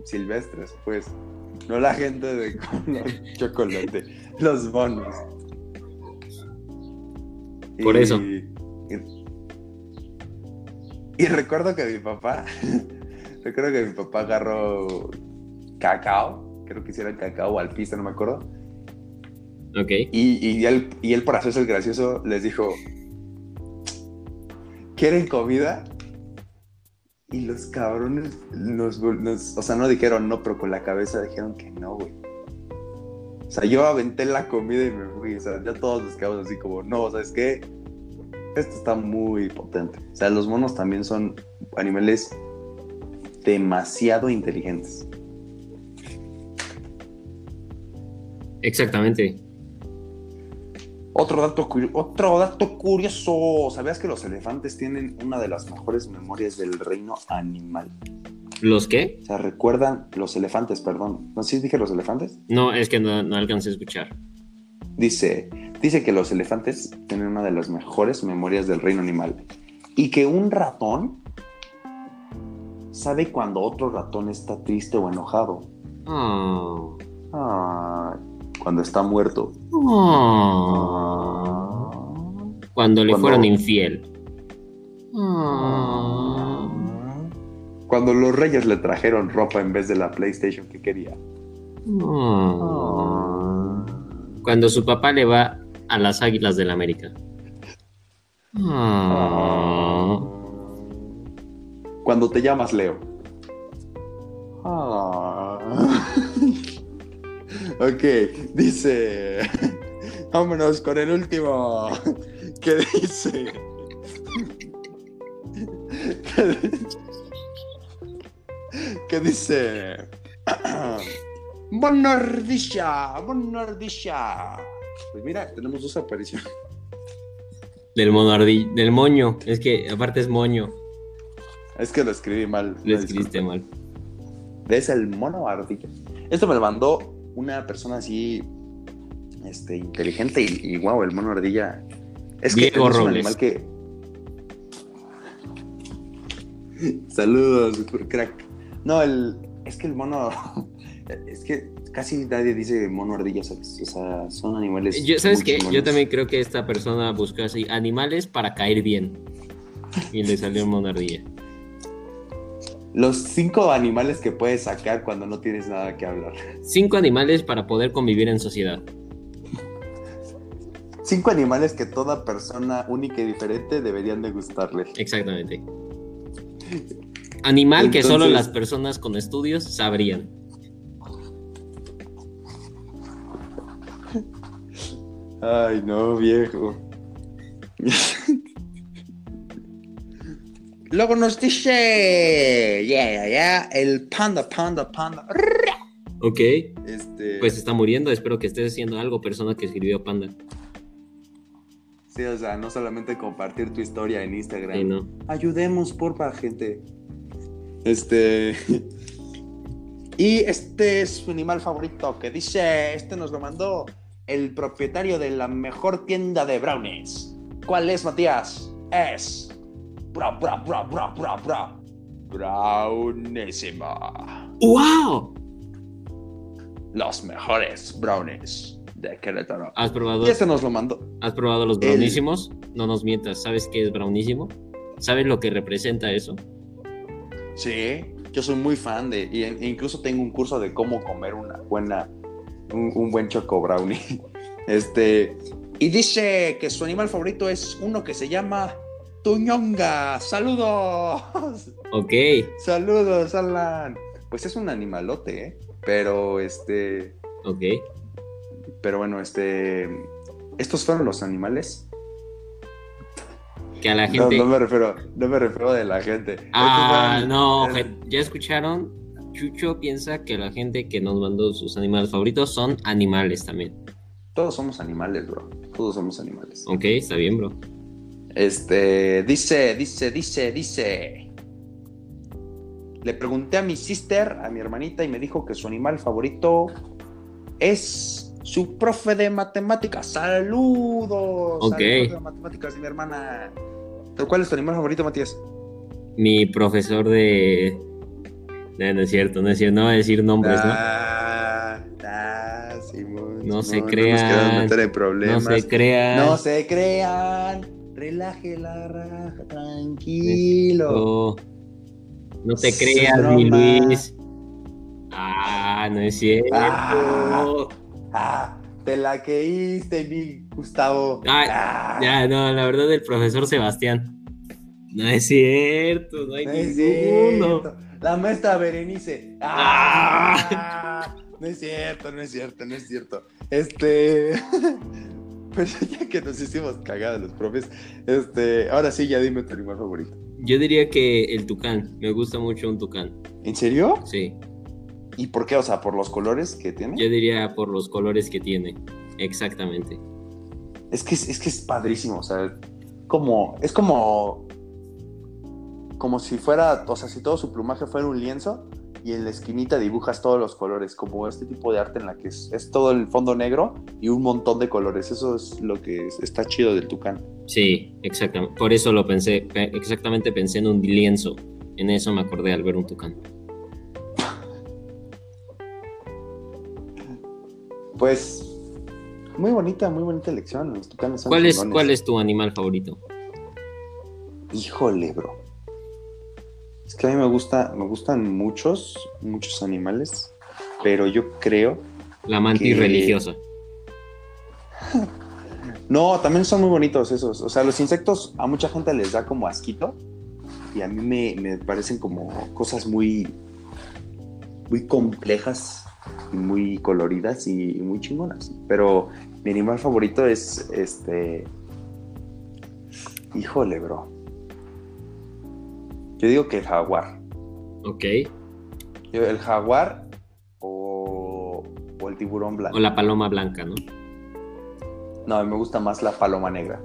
silvestres, pues, no la gente de <laughs> chocolate, los monos. Por eso. y- Y recuerdo que mi papá, recuerdo que mi papá agarró cacao, creo que hiciera el cacao al pista, no me acuerdo. Ok. Y, y él, y él, hacerse el gracioso, les dijo, ¿quieren comida? Y los cabrones, nos, nos- o sea, no dijeron no, pero con la cabeza dijeron que no, güey. O sea, yo aventé la comida y me fui. O sea, ya todos nos quedamos así como, no, ¿sabes qué? Esto está muy potente. O sea, los monos también son animales demasiado inteligentes. Exactamente. Otro dato, otro dato curioso. ¿Sabías que los elefantes tienen una de las mejores memorias del reino animal? ¿Los qué? O sea, recuerdan los elefantes, perdón. ¿No si dije los elefantes? No, es que no, no alcancé a escuchar. Dice, dice que los elefantes tienen una de las mejores memorias del reino animal. Y que un ratón sabe cuando otro ratón está triste o enojado. Ah. Ah, cuando está muerto. Ah. Cuando le Cuando- fueron infiel. Cuando los reyes le trajeron ropa en vez de la PlayStation que quería. Ah. Cuando su papá le va a las Águilas del América. Ah. Cuando te llamas Leo. Ok, dice. <laughs> Vámonos con el último. <laughs> ¿Qué dice? <laughs> ¿Qué dice? <clears throat> Bonardilla, bonardilla. Pues mira, tenemos dos apariciones. Del mono ardi- del moño. Es que aparte es moño. Es que lo escribí mal. Lo escribiste mal. Es el mono ardilla. Esto me lo mandó una persona así este, inteligente y, y wow, el mono ardilla. Es que Diego es un Robles. animal que. Saludos, super crack. No, el. Es que el mono. <laughs> Es que casi nadie dice mono ardilla, ¿sabes? O sea, son animales. Yo, ¿Sabes qué? Yo también creo que esta persona buscó así animales para caer bien. Y le salió un mono ardilla. Los cinco animales que puedes sacar cuando no tienes nada que hablar. Cinco animales para poder convivir en sociedad. Cinco animales que toda persona única y diferente deberían de gustarle. Exactamente. Animal que solo las personas con estudios sabrían. Ay, no, viejo. Luego nos dice, yeah, yeah, yeah, el panda, panda, panda. Ok, Este, pues está muriendo. Espero que estés haciendo algo, persona que escribió Panda. sí, o sea, no solamente compartir tu historia en Instagram. Sí, no. Ayudemos, porfa, gente. Este. <laughs> Y este es su animal favorito que dice: Este nos lo mandó el propietario de la mejor tienda de brownies. ¿Cuál es, Matías? Es. Bra, bra, bra, bra, bra, bra. Brownísima. ¡Wow! Los mejores brownies de Querétaro. ¿Has probado, Y este nos lo mandó. ¿Has probado los El- brownísimos? No nos mientas. ¿Sabes qué es brownísimo? ¿Sabes lo que representa eso? Sí, yo soy muy fan de, y incluso tengo un curso de cómo comer una buena, un, un buen choco brownie. <laughs> Este, y dice que su animal favorito es uno que se llama Tuñonga. ¡Saludos! Ok. ¡Saludos, Alan! Pues es un animalote, ¿eh? Pero este, Ok. pero bueno, este, estos fueron los animales. Que a la No, gente. no me refiero, no me refiero de la gente. Ah, fueron- no, ya escucharon. Chucho piensa que la gente que nos mandó sus animales favoritos son animales también. Todos somos animales, bro. Todos somos animales. Ok, está bien, bro. Este, dice, dice, dice, dice. Le pregunté a mi sister, a mi hermanita, y me dijo que su animal favorito es su profe de matemáticas. ¡Saludos! Ok. al profe de matemáticas de mi hermana. ¿Pero cuál es tu animal favorito, Matías? Mi profesor de. No, no es cierto, no es cierto. No voy a decir nombres, ¿no? Ah, ah, Simón, No se Simón, crean. No se crean. No se crean. Relaje la raja, tranquilo. No te creas, mi. Luis. Ah, no es cierto. Ah. Ah, te la creíste, mi Gustavo. Ah, Ya, no, la verdad, el profesor Sebastián. No es cierto, no hay no ninguno. La maestra Berenice. Ah, no es cierto, no es cierto, no es cierto. Este. <laughs> Pero <laughs> ya que nos hicimos cagadas los profes, este, ahora sí, ya dime tu animal favorito. Yo diría que el tucán. Me gusta mucho un tucán. ¿En serio? Sí. ¿Y por qué? O sea, por los colores que tiene. Yo diría por los colores que tiene. Exactamente. Es que es, es que es padrísimo, o sea, como, es como, como si fuera, o sea, si todo su plumaje fuera un lienzo y en la esquinita dibujas todos los colores, como este tipo de arte en la que es, es todo el fondo negro y un montón de colores. Eso es lo que es- está chido del tucán. Sí, exactamente. Por eso lo pensé. Pe- Exactamente pensé en un lienzo. En eso me acordé al ver un tucán. Pues, muy bonita, muy bonita elección. Los tucanes son ¿Cuál es. ¿Cuál es tu animal favorito? Híjole, bro. Es que a mí me gusta, me gustan muchos, muchos animales, pero yo creo La mantis Que- religiosa. <laughs> No, también son muy bonitos esos. O sea, los insectos a mucha gente les da como asquito. Y a mí me, me parecen como cosas muy, muy complejas y muy coloridas y, y muy chingonas. Pero mi animal favorito es este. Híjole, bro. Yo digo que el jaguar. Ok. Yo- El jaguar o, o el tiburón blanco. O la paloma blanca, ¿no? No, me gusta más la paloma negra.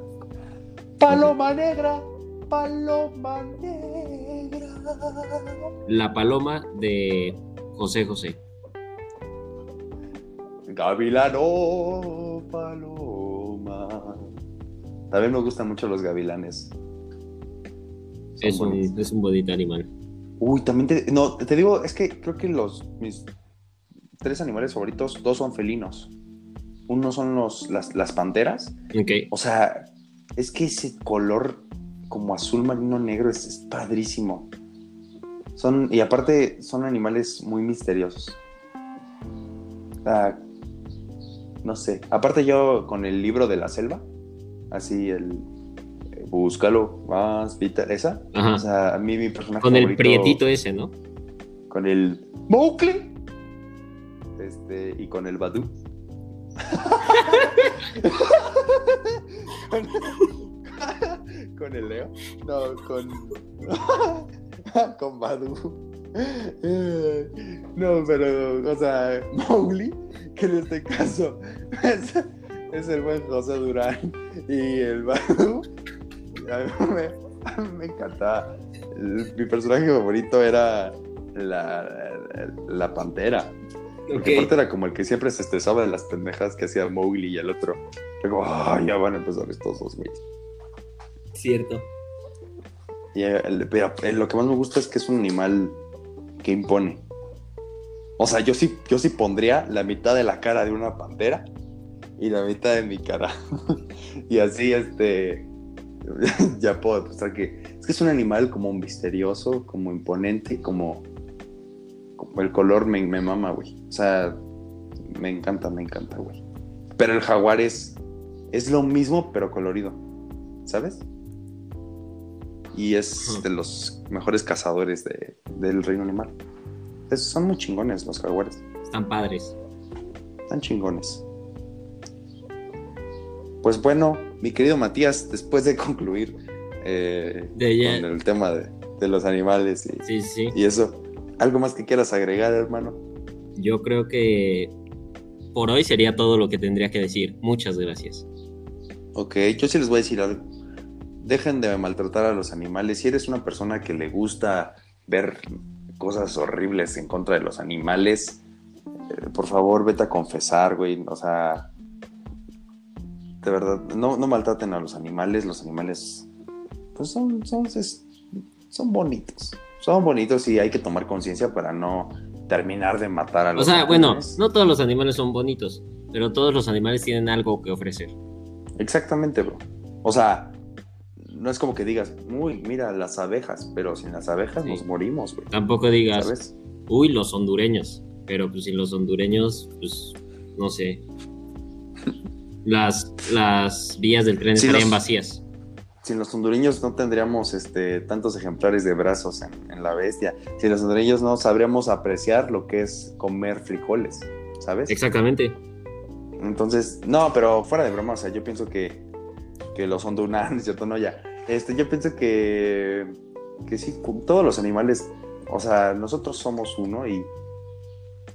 Paloma negra, paloma negra. La paloma de José José. Gavilano, paloma. También me gustan mucho los gavilanes. Es un, bonitos. es un bonito animal. Uy, también te, no, te digo, es que creo que los mis tres animales favoritos, dos son felinos. Uno son los, las, las panteras Ok. O sea, es que ese color como azul marino negro es, es padrísimo. Son, y aparte son animales muy misteriosos. O sea, no sé. Aparte yo con el libro de la selva, así el búscalo más Peter, esa. Ajá. O sea, a mí mi personaje Con el prietito ese, ¿no? Con el Mowgli. Este, y con el Badu. con, <laughs> <laughs> con el Leo. No, con. <laughs> con Badu. No, pero, o sea, Mowgli, que en este caso es, es el buen José Durán. Y el Badu, a mí <laughs> me, encantaba. El- mi personaje favorito era la, la, pantera. Porque aparte era como el que siempre se estresaba de las pendejas que hacía Mowgli y el otro. Luego, "Ay, ya van a empezar estos dos, güey. Cierto. Y el- pero eh, lo que más me gusta es que es un animal que impone. O sea, yo sí, yo sí pondría la mitad de la cara de una pantera y la mitad de mi cara. <laughs> y así, este. <laughs> ya puedo pensar que. Es que es un animal como misterioso, como imponente, como. Como el color me, me mama, güey. O sea, me encanta, me encanta, güey. Pero el jaguar es. Es lo mismo, pero colorido. ¿Sabes? y es de los mejores cazadores de- del reino animal. Son muy chingones los jaguares, Están padres. están chingones. Pues bueno, mi querido Matías, después de concluir eh, De con el tema de, de los animales y, Sí, sí. y eso, ¿algo más que quieras agregar, hermano? Yo creo que por hoy sería todo lo que tendría que decir. Muchas gracias. Ok, yo sí les voy a decir algo. Dejen de maltratar a los animales. Si eres una persona que le gusta ver cosas horribles en contra de los animales, eh, por favor, vete a confesar, güey. O sea, de verdad, no, no maltraten a los animales. Los animales, pues son, son, son bonitos. Son bonitos y hay que tomar conciencia para no terminar de matar a O los sea, bueno, animales. no todos los animales son bonitos, pero todos los animales tienen algo que ofrecer. Exactamente, bro. O sea, no es como que digas, uy, mira las abejas, pero sin las abejas Sí. nos morimos, güey. Tampoco digas, ¿Sabes? uy, los hondureños. Pero pues sin los hondureños, pues no sé. <laughs> Las, las vías del tren Sí, estarían los- vacías. Sin los hondureños no tendríamos este, tantos ejemplares de brazos en, en la bestia. Sin los hondureños no sabríamos apreciar lo que es comer frijoles, ¿sabes? Exactamente. Entonces, no, pero fuera de broma, o sea, yo pienso que, que los hondureños, <laughs> ¿cierto? No, ya. Este, yo pienso que, que sí, con todos los animales, o sea, nosotros somos uno y,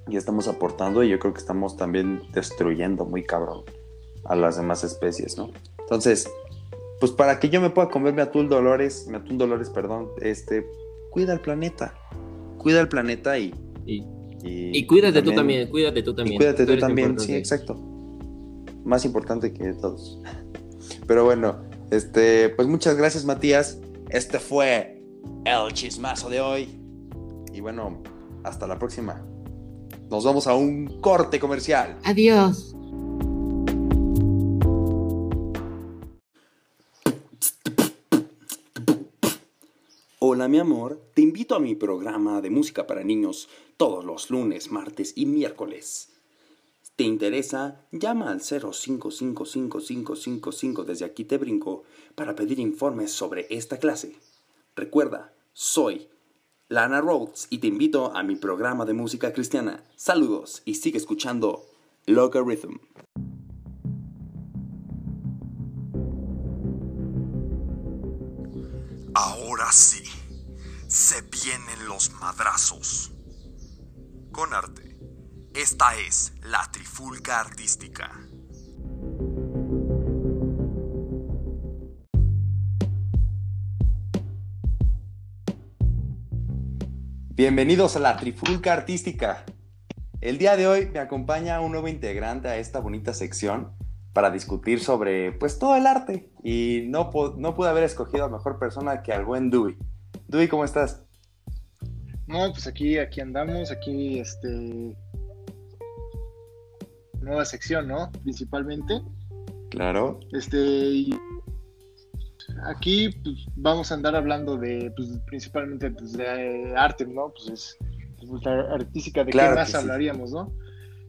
y estamos aportando y yo creo que estamos también destruyendo muy cabrón a las demás especies, ¿no? Entonces, pues para que yo me pueda comer mi atún Dolores, mi atún Dolores, perdón, este, cuida el planeta, cuida el planeta y... Y, Y, y cuídate tú también, cuídate tú y también. cuídate tú también, importante. sí, exacto. Más importante que todos. <laughs> Pero bueno, este, pues muchas gracias, Matías. Este fue el chismazo de hoy. Y bueno, hasta la próxima. Nos vamos a un corte comercial. Adiós. Hola mi amor, te invito a mi programa de música para niños todos los lunes, martes y miércoles. ¿Te interesa? Llama al 055555 desde aquí te brinco para pedir informes sobre esta clase. Recuerda, soy Lana Rhodes y te invito a mi programa de música cristiana. Saludos y sigue escuchando Logarithm. Ahora sí, se vienen los madrazos. Con arte, esta es la trifulca artística. Bienvenidos a la Trifulca Artística. El día de hoy me acompaña un nuevo integrante a esta bonita sección para discutir sobre pues todo el arte y no, no pude haber escogido a mejor persona que al buen Dewey. Dewey, ¿cómo estás? No, pues aquí, aquí andamos, aquí, este, nueva sección, ¿no? Principalmente, Claro. este, y aquí pues, vamos a andar hablando de, pues, principalmente, pues, de arte, ¿no? Pues es, artística, ¿de Claro qué más sí. hablaríamos, no?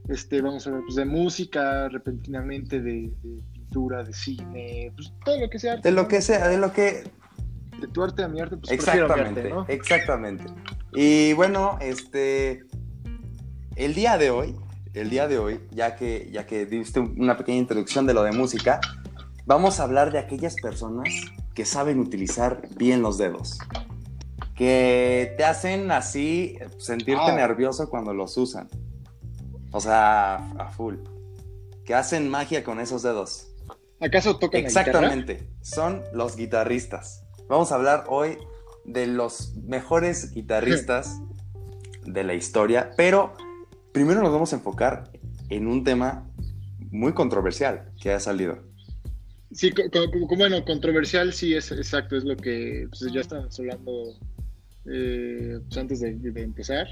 Este, vamos a hablar, pues, de música, repentinamente, de, de pintura, de cine, pues, todo lo que sea arte, De lo ¿no? que sea, de lo que De tu arte a mi arte, pues, prefiero mi Exactamente, arte, ¿no? exactamente. Y bueno, este, el día de hoy, el día de hoy, ya que, ya que diste una pequeña introducción de lo de música, vamos a hablar de aquellas personas que saben utilizar bien los dedos, que te hacen así sentirte Ah. nervioso cuando los usan. O sea, a full. Que hacen magia con esos dedos. ¿Acaso tocan la guitarra? Exactamente, son los guitarristas. Vamos a hablar hoy de los mejores guitarristas de la historia, pero primero nos vamos a enfocar en un tema muy controversial que ha salido. Sí, co- co- co- bueno, controversial, sí, es exacto, es lo que pues, ya estábamos hablando eh, pues, antes de, de empezar.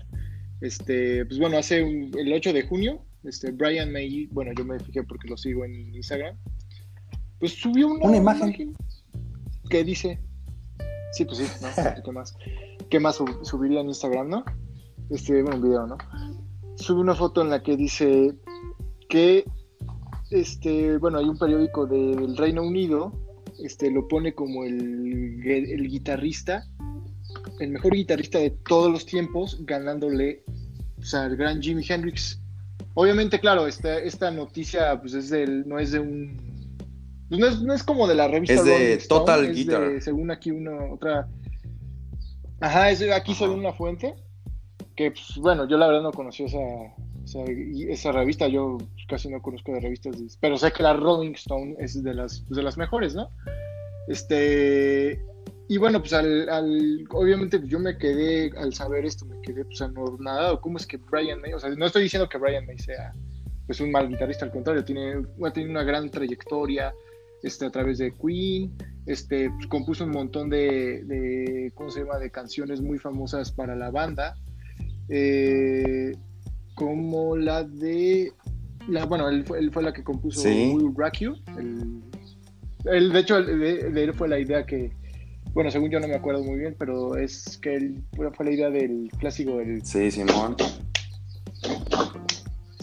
Este, pues bueno, hace un- el 8 de junio, este, Brian May, bueno, yo me fijé porque lo sigo en Instagram, pues subió una, Una imagen. que dice, sí, pues sí, ¿no? ¿qué más? ¿Qué más sub- subiría en Instagram, no? Este, bueno, un video, ¿no? Sube una foto en la que dice que este, bueno, hay un periódico del Reino Unido, este, lo pone como el, el guitarrista, el mejor guitarrista de todos los tiempos, ganándole pues, al gran Jimi Hendrix. Obviamente, claro, esta, esta noticia pues es del, no es de un, pues, no, es, no es como de la revista Es de Stone, Total es de, Guitar. según aquí una otra, ajá, es de aquí según una fuente, que pues, bueno, yo la verdad no conocí esa, esa, esa revista, yo casi no conozco de revistas, de- pero sé que la Rolling Stone es de las, pues, de las mejores, ¿no? Este, y bueno, pues al, al- obviamente yo me quedé, al saber esto, me quedé pues anonadado, ¿cómo es que Brian May, o sea, no estoy diciendo que Brian May sea pues un mal guitarrista, al contrario, tiene, ha tenido una gran trayectoria, este, a través de Queen, este, pues, compuso un montón de, de, ¿cómo se llama?, de canciones muy famosas para la banda, eh, como la de, la, bueno, él fue, él fue la que compuso Sí. Will Rock You, el, Él, de hecho, de, de él fue la idea que, bueno, según yo no me acuerdo muy bien, pero es que él fue fue la idea del clásico del... Sí, Simón.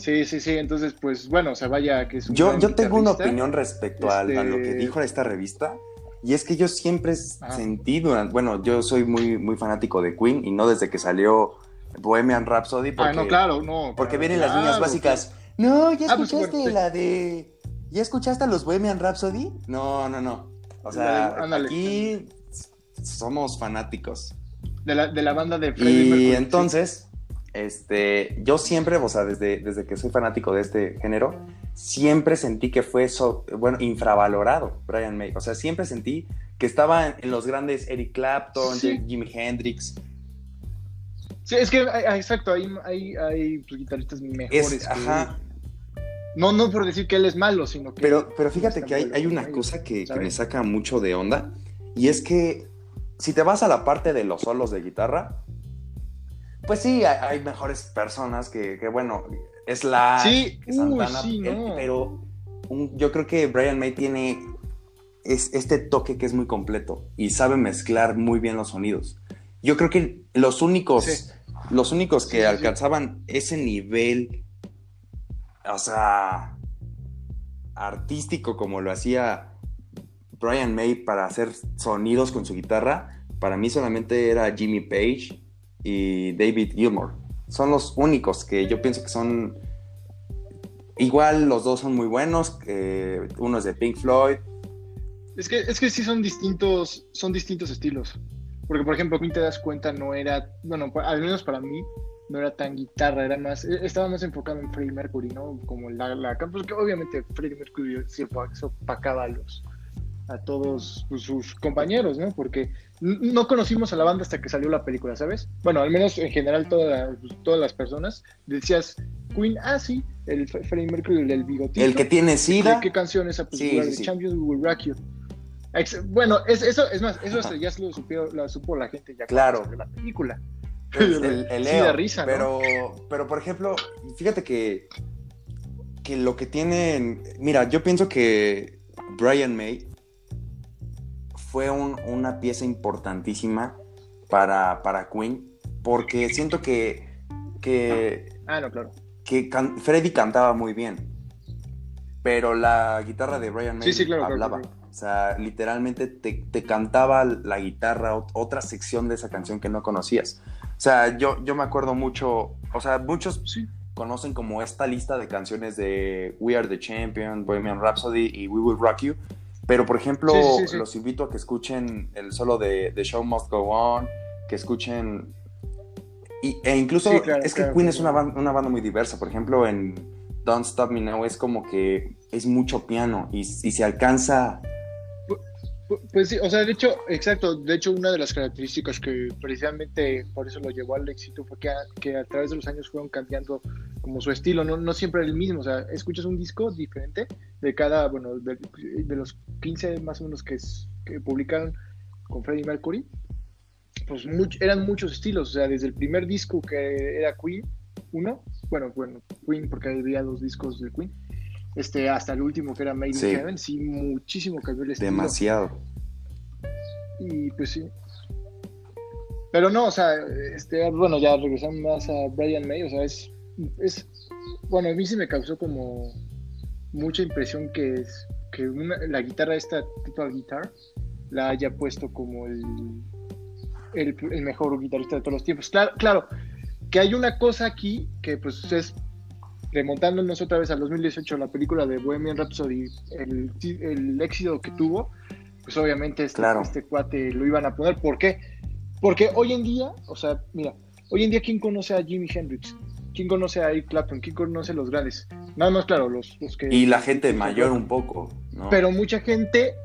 Sí, sí, sí, entonces, pues, bueno, o sea, vaya que es un Yo, yo tengo una opinión respecto al- a, lo que Este- dijo esta revista. Y es que yo siempre Ajá. sentí durante, bueno, yo soy muy, muy fanático de Queen y no desde que salió Bohemian Rhapsody. Porque, Ah, no, claro, no. Porque claro, vienen las líneas claro, básicas. No, ¿ya Ah, pues, escuchaste la de. ¿Ya escuchaste a los Bohemian Rhapsody? No, no, no. O sea, aquí somos fanáticos. De la, de la banda de Freddie Y Mercury, entonces, este, yo siempre, o sea, desde, desde que soy fanático de este género, siempre sentí que fue, so- bueno, infravalorado Brian May. O sea, siempre sentí que estaba en, en los grandes Eric Clapton, Sí. Jimi Hendrix. Sí, es que, ah, exacto, hay, hay, hay guitarristas mejores. Es, que ajá. No, no por decir que él es malo, sino que. Pero, pero fíjate que hay, hay una cosa que, me saca mucho de onda, y es que si te vas a la parte de los solos de guitarra, pues sí, hay, hay mejores personas que, que, bueno, es la Sí, uy, sí, no. pero un- yo creo que Brian May tiene es, este toque que es muy completo y sabe mezclar muy bien los sonidos. Yo creo que los únicos, Sí. los únicos que Sí, sí, sí. alcanzaban ese nivel, o sea, artístico como lo hacía Brian May para hacer sonidos con su guitarra, para mí solamente era Jimmy Page y David Gilmour. Son los únicos que yo pienso que son igual los dos son muy buenos, uno es de Pink Floyd, Es que, es que sí son distintos, son distintos estilos. Porque, por ejemplo, Queen te das cuenta, no era, bueno, al menos para mí, no era tan guitarra, era más, eh, estaba más enfocado en Freddie Mercury, ¿no? Como la, la pues que obviamente Freddie Mercury se opacaba a los, a todos pues, sus compañeros, ¿no? Porque no conocimos a la banda hasta que salió la película, ¿sabes? Bueno, al menos en general toda la- pues, todas las personas decías Queen, ah, sí, el Fre- Freddie Mercury, el del bigotito. el que tiene ¿Qué, SIDA. qué canción esa? Pues, Sí, jugar sí, de sí. Champions We Will Rock You. Bueno, es, eso es más, eso ya se lo supió, la supo la gente ya Claro. salió la película. <laughs> el, el- Sí, risa, ¿no? pero, pero por ejemplo, fíjate que, que lo que tienen, mira, yo pienso que Brian May fue un- una pieza importantísima para, para Queen, porque siento que, que, Ah, no, claro. que can- Freddy cantaba muy bien, pero la guitarra de Brian May Sí, sí, claro, hablaba. claro. O sea, literalmente te, te cantaba la guitarra, ot- otra sección de esa canción que no conocías. O sea, yo, yo me acuerdo mucho, o sea, muchos Sí. conocen como esta lista de canciones de We Are the Champion, Bohemian Rhapsody y We Will Rock You. Pero, por ejemplo, Sí, sí, los invito a que escuchen el solo de The Show Must Go On, que escuchen... Y, e incluso claro, es que claro, Queen es una, una banda muy diversa. Por ejemplo, en Don't Stop Me Now es como que es mucho piano y, y se alcanza... Pu- Pues sí, o sea, de hecho, exacto, de hecho una de las características que precisamente por eso lo llevó al éxito fue que a, que a través de los años fueron cambiando como su estilo, no, no siempre el mismo, o sea, escuchas un disco diferente de cada, bueno, de, de los 15 más o menos que, es- que publicaron con Freddie Mercury, pues much- eran muchos estilos, o sea, desde el primer disco que era Queen, uno, bueno, bueno, Queen porque había dos discos de Queen, este, hasta el último que era Made Sí. in Heaven, sí, muchísimo cambió el estilo. Demasiado. Y pues sí. Pero no, o sea, este, bueno, ya regresando más a Brian May, o sea, es, es, bueno, a mí sí me causó como mucha impresión que es que una- la guitarra esta Total Guitar la haya puesto como el, el, el mejor guitarrista de todos los tiempos. Claro, claro, que hay una cosa aquí que pues es remontándonos otra vez al 2018, la película de Bohemian Rhapsody, el, el éxito que tuvo, pues obviamente este, Claro. este cuate lo iban a poner. ¿Por qué? Porque hoy en día, o sea, mira, hoy en día, ¿quién conoce a Jimi Hendrix? ¿Quién conoce a Eric Clapton? ¿Quién conoce a los grandes? Nada más, claro, los, los que... Y la gente mayor un poco, ¿no? Pero mucha gente,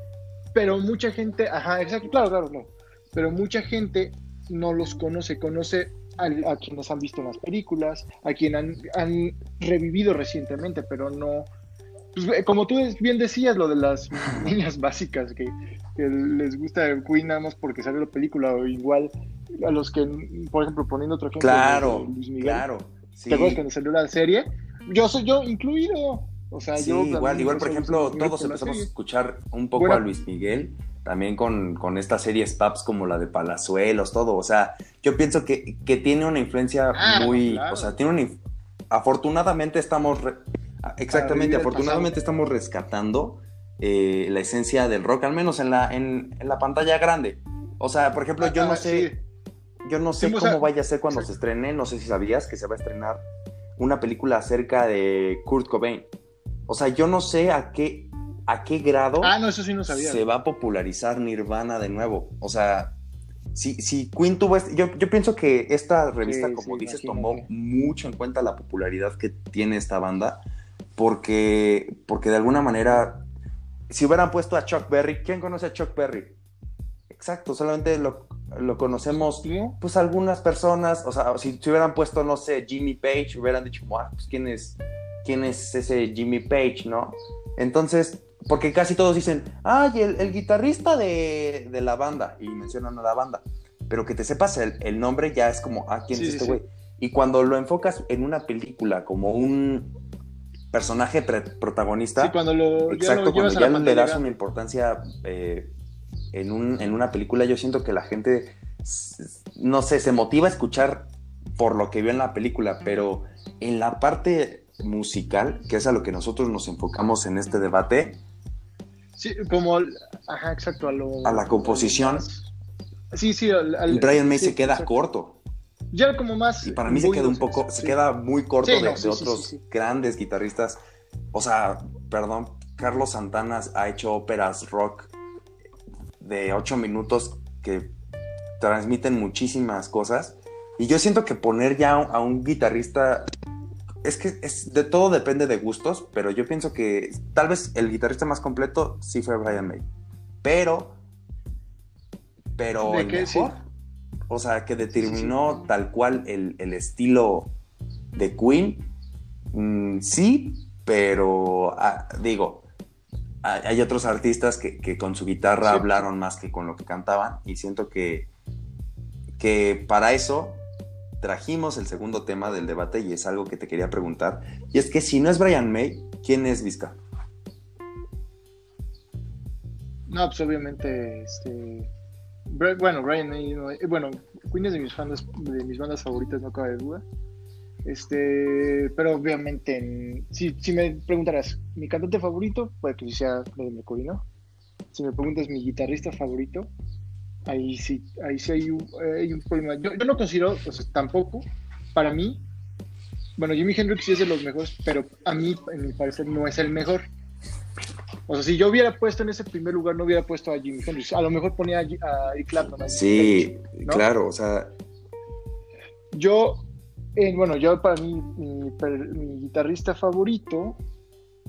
pero mucha gente, ajá, exacto, claro, claro, no. Pero mucha gente no los conoce, conoce a, a quienes han visto las películas, a quienes han, han revivido recientemente, pero no. pues, eh, como tú bien decías, lo de las <laughs> niñas básicas que, que les gusta Queen nada más porque salió la película, o igual a los que, por ejemplo, poniendo otro ejemplo, Claro, Luis Miguel, claro. Sí. ¿Te acuerdas cuando salió la serie? Yo soy yo incluido. O sea, Sí, yo igual, igual por ejemplo, todos empezamos a escuchar un poco Bueno. a Luis Miguel, también con, con estas series paps como la de Palazuelos, todo. O sea, yo pienso que, que tiene una influencia Ah, muy. claro. O sea, tiene una. Afortunadamente estamos. re- exactamente, afortunadamente estamos rescatando eh, la esencia del rock, al menos en la, en, en la pantalla grande. O sea, por ejemplo, yo Ah, no sí. Yo no sé Sí, o cómo sea, vaya a ser cuando sí. se estrene. No sé si sabías que se va a estrenar una película acerca de Kurt Cobain. O sea, yo no sé a qué, a qué grado Ah, no, eso sí no sabía. se va a popularizar Nirvana de nuevo. O sea, si, si Queen tuvo... este- yo, yo pienso que esta revista, como dices, imagínate. tomó mucho en cuenta la popularidad que tiene esta banda. Porque, porque de alguna manera, si hubieran puesto a Chuck Berry, ¿quién conoce a Chuck Berry? Exacto, solamente lo, lo conocemos ¿No? pues algunas personas, o sea, si se hubieran puesto, no sé, Jimmy Page, hubieran dicho, "Buah, pues quién es, quién es ese Jimmy Page, ¿no? Entonces, porque casi todos dicen, ay, el, el guitarrista de, de la banda, y mencionan a la banda, pero que te sepas el, el nombre ya es como, ah, ¿quién Sí, es este sí. güey? Y cuando lo enfocas en una película como un personaje protagonista, Sí, cuando lo, Exacto, ya lo cuando ya le das una importancia eh, en, un- en una película, yo siento que la gente, no sé, se motiva a escuchar por lo que vio en la película, pero en la parte musical, que es a lo que nosotros nos enfocamos en este debate, Sí, como, al- ajá, exacto, a lo... A la composición. más- Sí, sí, al... al- Brian May sí, se queda exacto. corto. Ya como más... Y para mí se queda un poco, se queda muy corto Sí, de, no, de otros grandes guitarristas. O sea, perdón, Carlos Santana ha hecho óperas rock de ocho minutos que transmiten muchísimas cosas. Y yo siento que poner ya a un guitarrista. Es que es, de todo depende de gustos, pero yo pienso que tal vez el guitarrista más completo sí fue Brian May. Pero. Pero ¿De el qué? Sí. mejor. O sea, que determinó tal cual el, el estilo de Queen. mm, sí, pero ah, digo, hay, otros artistas que, que con su guitarra Sí. hablaron más que con lo que cantaban. Y siento que, que para eso trajimos el segundo tema del debate y es algo que te quería preguntar. Y es que si no es Brian May, ¿quién es Vizca? No, pues obviamente, este... Bueno, Brian May, no- eh, bueno, Queen es de mis, bandas, de mis bandas favoritas, no cabe duda. Este, pero obviamente, en- si, si me preguntaras, mi cantante favorito, puede que sea Freddie Mercury, ¿no? Si me preguntas mi guitarrista favorito, ahí sí, ahí sí hay un, hay un problema. Yo, yo no considero, o sea, tampoco, para mí, bueno, Jimi Hendrix sí es de los mejores, pero a mí, en mi parecer, no es el mejor. O sea, si yo hubiera puesto en ese primer lugar, no hubiera puesto a Jimi Hendrix. A lo mejor ponía a, Eric Clapton. Sí, claro, o sea, Yo, eh, bueno, yo para mí, mi, mi guitarrista favorito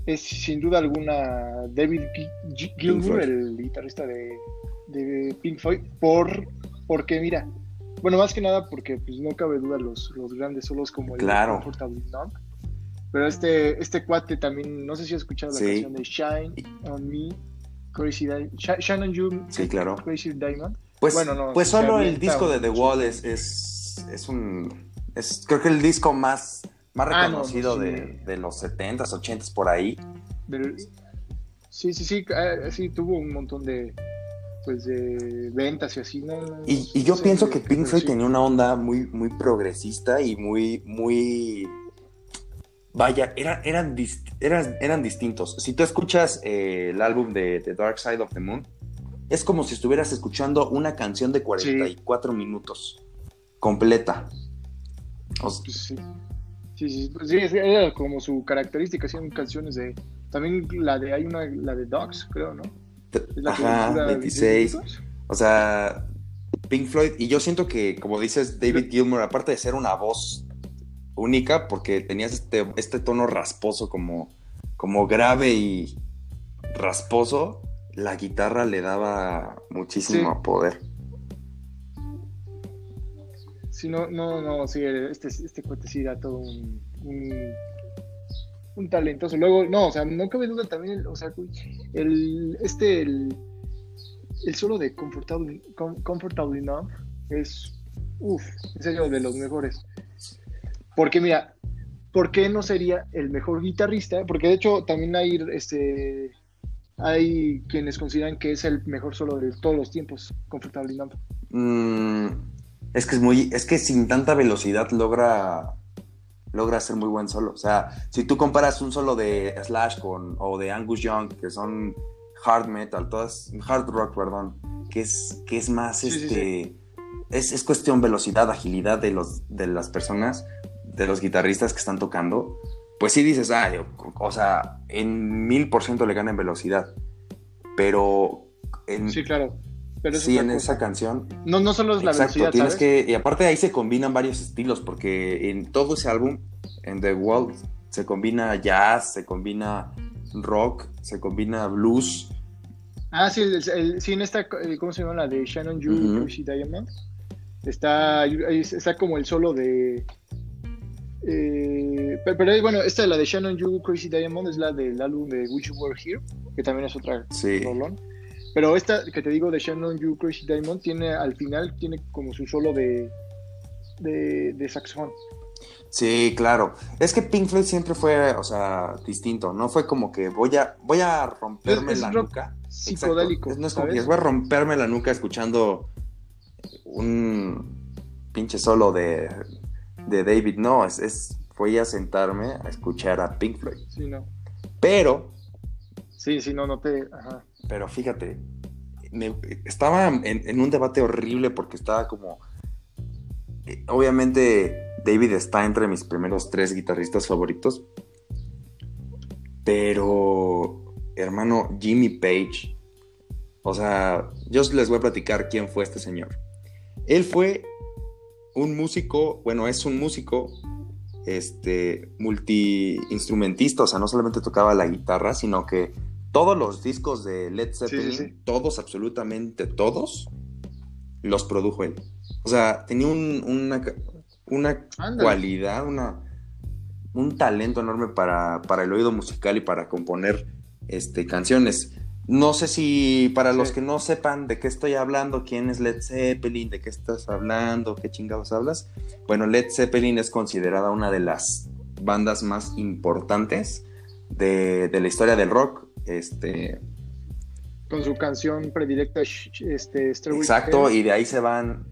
es sin duda alguna David Gi- Gi- Gilmour, el guitarrista de, de Pink Floyd, por, porque mira, bueno, más que nada porque pues no cabe duda los, los grandes solos como el Claro. Numb. Pero este, este cuate también, no sé si has escuchado la Sí. canción de Shine on Me, Crazy Diamond, Shine on You, Sí, claro. Crazy Diamond. pues, Bueno, no, pues solo el disco de The. Wall es, es, es un... Es, creo que el disco más, más Ah, no, reconocido sí. de, de los 70s, 80s por ahí. Sí, sí, sí, ah, sí, tuvo un montón de, pues, de ventas y así, ¿no? Y, y yo pienso que Pink Floyd sí. tenía una onda muy, muy progresista y muy, muy... Vaya, era- eran, dist- eran, eran distintos. Si tú escuchas eh, el álbum de The Dark Side of the Moon, es como si estuvieras escuchando una canción de 44 minutos, completa. Sí. Sí, sí, sí, era como su característica, hacían canciones de, también la de, hay una, la de Dogs, creo, ¿no? La ajá, dura 26. minutos. O sea, Pink Floyd, y yo siento que, como dices, David Gilmour, aparte de ser una voz única, porque tenías este, este tono rasposo, como, como grave y rasposo, la guitarra le daba muchísimo Sí. poder. Sí, no, no, no, sí, este, este cuate sí era todo un, un, talentoso. Luego, no, o sea, no cabe duda también, o sea, el, este, el, el solo de Comfortable, Numb es, uff, en serio, de los mejores. Porque mira, ¿por qué no sería el mejor guitarrista? Porque de hecho también hay, este, hay quienes consideran que es el mejor solo de todos los tiempos, Comfortably Numb. Mm, es que es muy, es que sin tanta velocidad logra, logra hacer muy buen solo. O sea, si tú comparas un solo de Slash con, o de Angus Young, que son hard metal, todas, hard rock, perdón, que es, que es más, Sí, sí, este, Es, es cuestión velocidad, agilidad de, los, de las personas, de los guitarristas que están tocando. Pues sí dices, ah, o sea, en mil por ciento le gana en velocidad. Pero en, Sí, claro. Pero sí, en cosa. esa canción No, no solo es la Exacto, velocidad, tienes ¿sabes? que. Y aparte de ahí se combinan varios estilos, porque en todo ese álbum, en The World, se combina jazz, se combina rock, se combina blues. Ah, sí, el- el- sí, en esta, eh, ¿cómo se llama? La de Shannon Yu Ujú. Crazy Diamond. Está, está como el solo de... eh, pero, pero, bueno, esta la de Shannon Yu Crazy Diamond es la del álbum de Wish You Were Here, que también es otra Sí. rolón. Pero esta que te digo de Shannon Yu Crazy Diamond tiene al final tiene como su solo de de, de saxofón. Sí, claro. Es que Pink Floyd siempre fue, o sea, distinto. No fue como que voy a, voy a romperme Es- es la rock nuca. Psicodélico. Exacto. No es como ¿sabes? que voy a romperme la nuca escuchando un pinche solo de, de David. No, es, es voy a sentarme a escuchar a Pink Floyd. Sí, no. Pero Sí, sí, no, no te. Ajá. Pero fíjate, estaba en, en un debate horrible porque estaba como... eh, Obviamente David está entre mis primeros tres guitarristas favoritos. Pero, hermano, Jimmy Page. O sea, yo les voy a platicar quién fue este señor. Él fue un músico, bueno, es un músico este, multi-instrumentista, o sea, no solamente tocaba la guitarra, sino que todos los discos de Led sí, Zeppelin, sí. todos, absolutamente todos, los produjo él. O sea, tenía un- una, una cualidad, una, un talento enorme para, para el oído musical y para componer este, canciones. No sé si para los que no sepan de qué estoy hablando, quién es Led Zeppelin, de qué estás hablando, qué chingados hablas. Bueno, Led Zeppelin es considerada una de las bandas más importantes de, de la historia del rock. Este, Con su canción predilecta, este, exacto, y de ahí se van.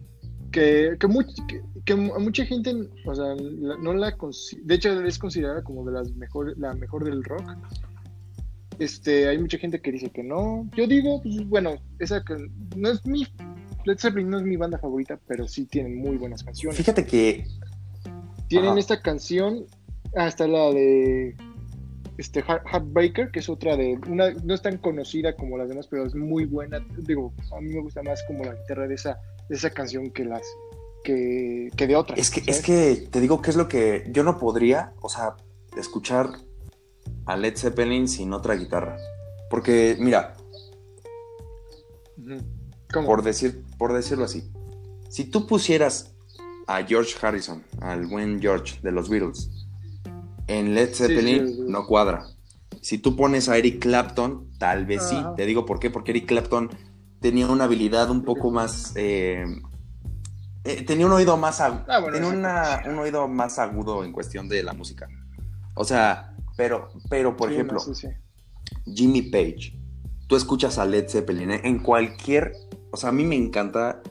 que, que, much- que- que mu- mucha gente, o sea, no la de hecho es considerada como de las mejor, la mejor del rock. Este, hay mucha gente que dice que no. Yo digo, pues bueno, esa no es mi Led Zeppelin no es mi banda favorita, pero sí tienen muy buenas canciones. Fíjate que Tienen Ajá. esta canción, hasta la de este Heart- Heartbreaker, que es otra de una no es tan conocida como las demás, pero es muy buena. Digo, a mí me gusta más como la guitarra de esa de esa canción que las que, que de otras. Es que, ¿sabes? es que te digo que es lo que yo no podría, o sea, escuchar a Led Zeppelin sin otra guitarra. Porque, mira, por, decir, por decirlo así, si tú pusieras a George Harrison, al buen George de los Beatles, en Led sí, Zeppelin, sí. no cuadra. Si tú pones a Eric Clapton, tal vez sí. Te digo por qué, porque Eric Clapton tenía una habilidad un poco más... eh, eh, tenía un oído más agudo. Ah, bueno, tenía una- un oído más agudo en cuestión de la música. O sea, pero, pero por ejemplo, no. Jimmy Page. Tú escuchas a Led Zeppelin ¿eh? en cualquier. O sea, a mí me encanta.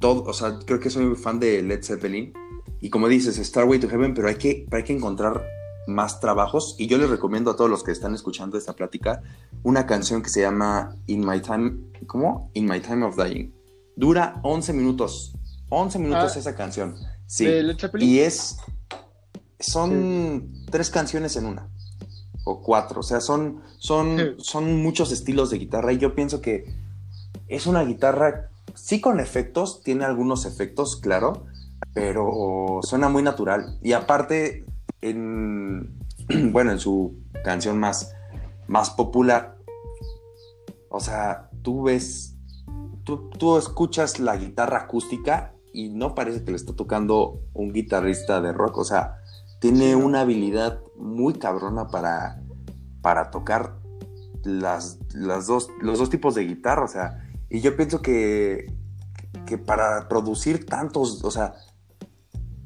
todo. O sea, creo que soy fan de Led Zeppelin. Y como dices, Starway to Heaven, pero hay que, hay que encontrar más trabajos. Y yo les recomiendo a todos los que están escuchando esta plática una canción que se llama In My Time. ¿Cómo? In My Time of Dying. Dura 11 minutos. 11 minutos Ah, esa canción. Sí. Y es. Son tres canciones en una. O cuatro. O sea, son, son, Sí. son muchos estilos de guitarra. Y yo pienso que es una guitarra. Sí, con efectos. Tiene algunos efectos, claro. Pero suena muy natural. Y aparte, en. <clears throat> Bueno, en su canción más, más popular. O sea, tú ves. Tú, tú escuchas la guitarra acústica y no parece que le está tocando un guitarrista de rock. O sea, tiene una habilidad muy cabrona para, para tocar las, las dos, los dos tipos de guitarra. O sea, y yo pienso que, que para producir tantos, o sea,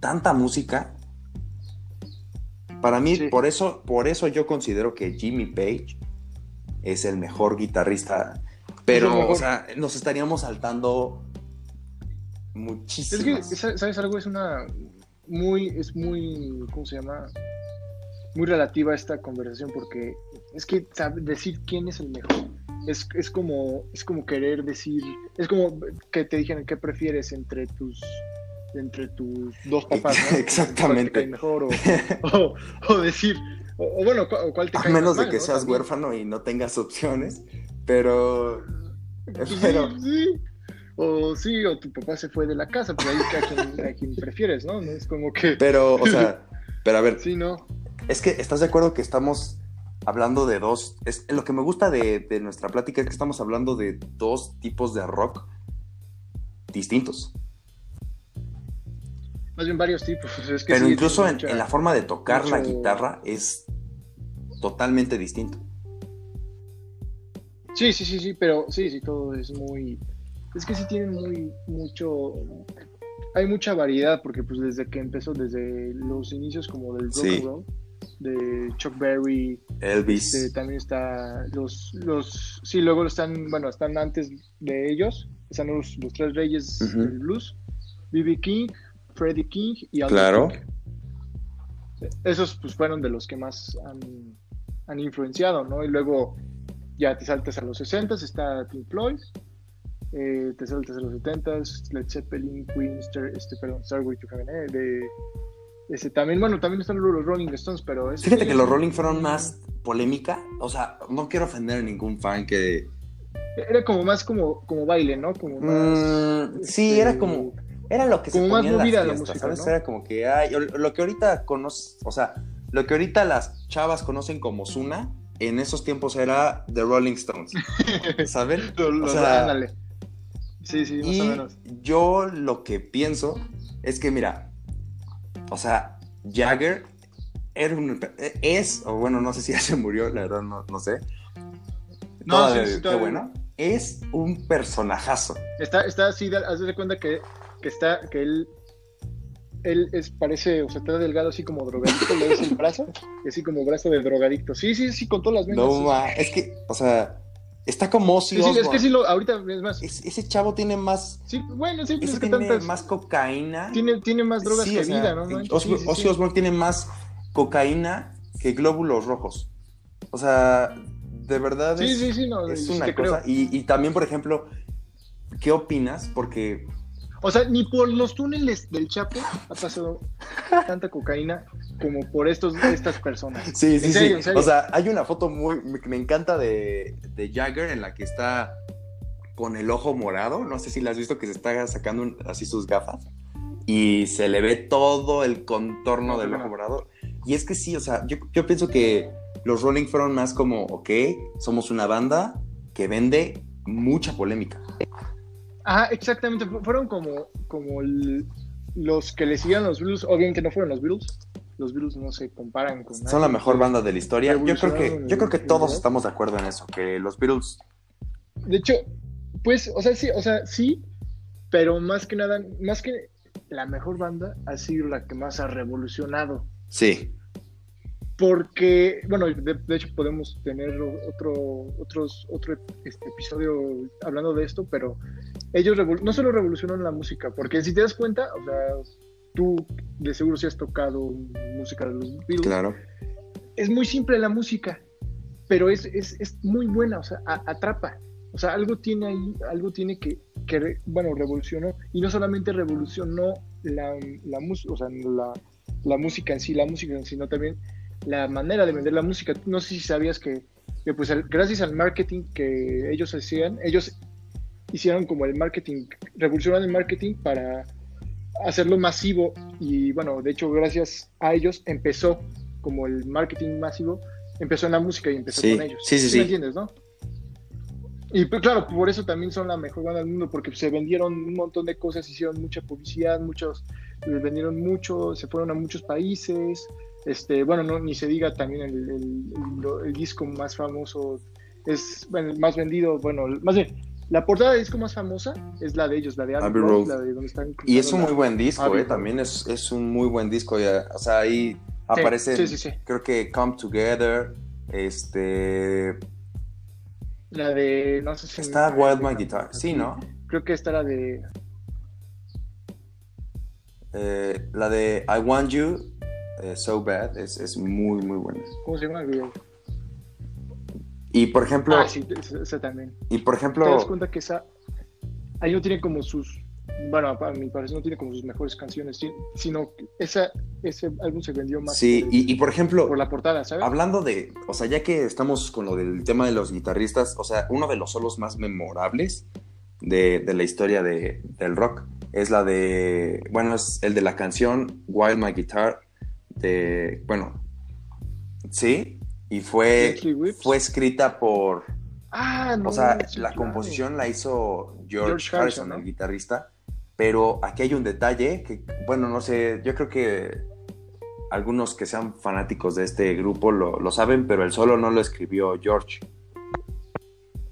tanta música, Para mí, Sí. por eso, por eso yo considero que Jimmy Page es el mejor guitarrista. Pero, mejor. o sea, nos estaríamos saltando Es que, ¿sabes algo? Es una muy, es muy, ¿cómo se llama? Muy relativa a esta conversación porque es que decir quién es el mejor es, es como, es como querer decir, es como que te dijeran qué prefieres entre tus, entre tus dos <laughs> papás, ¿no? Exactamente. ¿Cuál te cae mejor o, <laughs> o- o decir, o, o bueno, cuál te A cae menos más de que seas huérfano y no tengas opciones. Pero. Pues sí, Pero. sí. O sí, o tu papá se fue de la casa, pero ahí a quien, a quien prefieres, ¿no? No es como que... Pero, o sea. <laughs> Pero a ver, Sí, no. Es que estás de acuerdo que estamos hablando de dos. Es, lo que me gusta de, de nuestra plática es que estamos hablando de dos tipos de rock distintos. Más bien varios tipos. <laughs> Es que Pero sí, incluso en, mucha- en la forma de tocar la guitarra es totalmente distinto. Sí, sí, sí, sí, pero sí, sí, todo es muy... Es que sí tienen muy, mucho... Hay mucha variedad porque pues desde que empezó, desde los inicios como del rock Sí. roll, de Chuck Berry, Elvis. este, también está los, los... Sí, luego están, bueno, están antes de ellos, están los, los tres reyes del blues, B.B. King, Freddie King y Albert Claro. King. Esos pues fueron de los que más han, han influenciado, ¿no? Y luego ya te saltas a los 60 está Pink Floyd, eh, te saltas a los 70 Led Zeppelin, Queen, Star, este, perdón, Starway to Heaven, eh, de, ese, también, bueno, también están los Rolling Stones, pero... esos Fíjate que los Rolling fueron más polémica. O sea, no quiero ofender a ningún fan que. Era como más como, como baile, ¿no? Como más... Mm, sí, este, era como. Era lo que se como más en las movida la música, ¿sabes? ¿no? Era como que, ay, o- lo que ahorita conoces, o sea, lo que ahorita las chavas conocen como Zuna, en esos tiempos era The Rolling Stones, <laughs> ¿saben? O sea, ándale. Sí, sí, más o Y menos. yo lo que pienso es que, mira, o sea, Jagger era un, es, o bueno, no sé si ya se murió, la verdad no, no sé. No, sí, sí, qué bueno. Es un personajazo. Está, está así, haz de cuenta que, que está, que él, él es, parece, o sea, está delgado así como drogadicto, le ves el brazo, así como brazo de drogadicto. Sí, sí, sí, con todas las venas. No, sí. ma, es que, o sea, está como Ozzy Sí, sí, es que sí, lo, ahorita es más. Es- ese chavo tiene más, Sí, bueno, sí, es que tiene tantas. más cocaína. Tiene, tiene más drogas Sí, que o sea, vida, ¿no? Ozzy, Sí, sí, Ozzy sí. Osbourne tiene más cocaína que glóbulos rojos. O sea, de verdad Sí, es, sí, sí, no, es sí una cosa. y también, por ejemplo, ¿qué opinas? Porque O sea, ni por los túneles del Chapo ha pasado tanta cocaína como por estos, estas personas. Sí, sí, En serio, sí. en serio. O sea, hay una foto muy que me encanta de, de Jagger en la que está con el ojo morado. No sé si la has visto que se está sacando un- así sus gafas. Y se le ve todo el contorno No, del ojo no. morado. Y es que sí, o sea, yo, yo pienso que los Rolling fueron más como, ok, somos una banda que vende mucha polémica. Ajá, exactamente. fu- Fueron como, como los que le siguieron los Beatles. Obviamente no fueron los Beatles. Los Beatles no se comparan con Son la mejor banda de la historia. Yo creo que, yo creo que todos estamos de acuerdo en eso, que los Beatles De hecho, pues, o sea, sí, o sea, sí, pero más que nada, más que la mejor banda ha sido la que más ha revolucionado. Sí. Porque, bueno, de, de hecho podemos tener otro, otros, otro este, episodio hablando de esto, pero ellos no solo revolucionaron la música, porque si te das cuenta, o sea, tú de seguro si has tocado música de los Beatles, Claro. es muy simple la música, pero es, es, es muy buena, o sea, a- atrapa. O sea, algo tiene ahí, algo tiene que, que bueno, revolucionó. Y no solamente revolucionó la, la, o sea, la, la música en sí, la música, en sí, sino también la manera de vender la música. No sé si sabías que, que, pues el- gracias al marketing que ellos hacían, ellos hicieron como el marketing, revolucionaron el marketing para hacerlo masivo y bueno, de hecho gracias a ellos empezó como el marketing masivo, empezó en la música y empezó Sí, con ellos. sí, sí, sí. ¿Me entiendes, no? Y pues, claro, por eso también son la mejor banda del mundo, porque se vendieron un montón de cosas, hicieron mucha publicidad, muchos, les vendieron mucho, se fueron a muchos países, este, bueno, no, ni se diga también el, el- el- el disco más famoso, es, bueno, el más vendido, bueno, más bien, la portada de disco más famosa es la de ellos, la de Abbey Road, la de donde están Y es un muy buen disco, Abbey eh, Road. también es, es un muy buen disco. ya, O sea, ahí Aparecen, sí, sí, sí. creo que Come Together, este... La de, no sé si... Está Wild My Guitar, sí, ¿no? Creo que está la de... Eh, la de I Want You, eh, So Bad, es, es muy, muy buena. ¿Cómo se llama el video? Y por ejemplo, Ah, sí, esa, también. y por ¿Te das ejemplo, cuenta que esa... Ahí no tiene como sus... Bueno, a mi parecer no tiene como sus mejores canciones, sino que esa, ese álbum se vendió más sí, por, y, y por ejemplo, por la portada, ¿sabes? Hablando de, o sea, ya que estamos con lo del tema de los guitarristas, o sea, uno de los solos más memorables de, de la historia de- del rock es la de, bueno, es el de la canción Wild My Guitar, de, bueno, sí, y fue, fue escrita por, Ah, no. o sea, sí, la claro. composición la hizo George, George Harrison, Harrison, ¿no? el guitarrista, pero aquí hay un detalle que, bueno, no sé, yo creo que algunos que sean fanáticos de este grupo lo, lo saben, pero el solo no lo escribió George.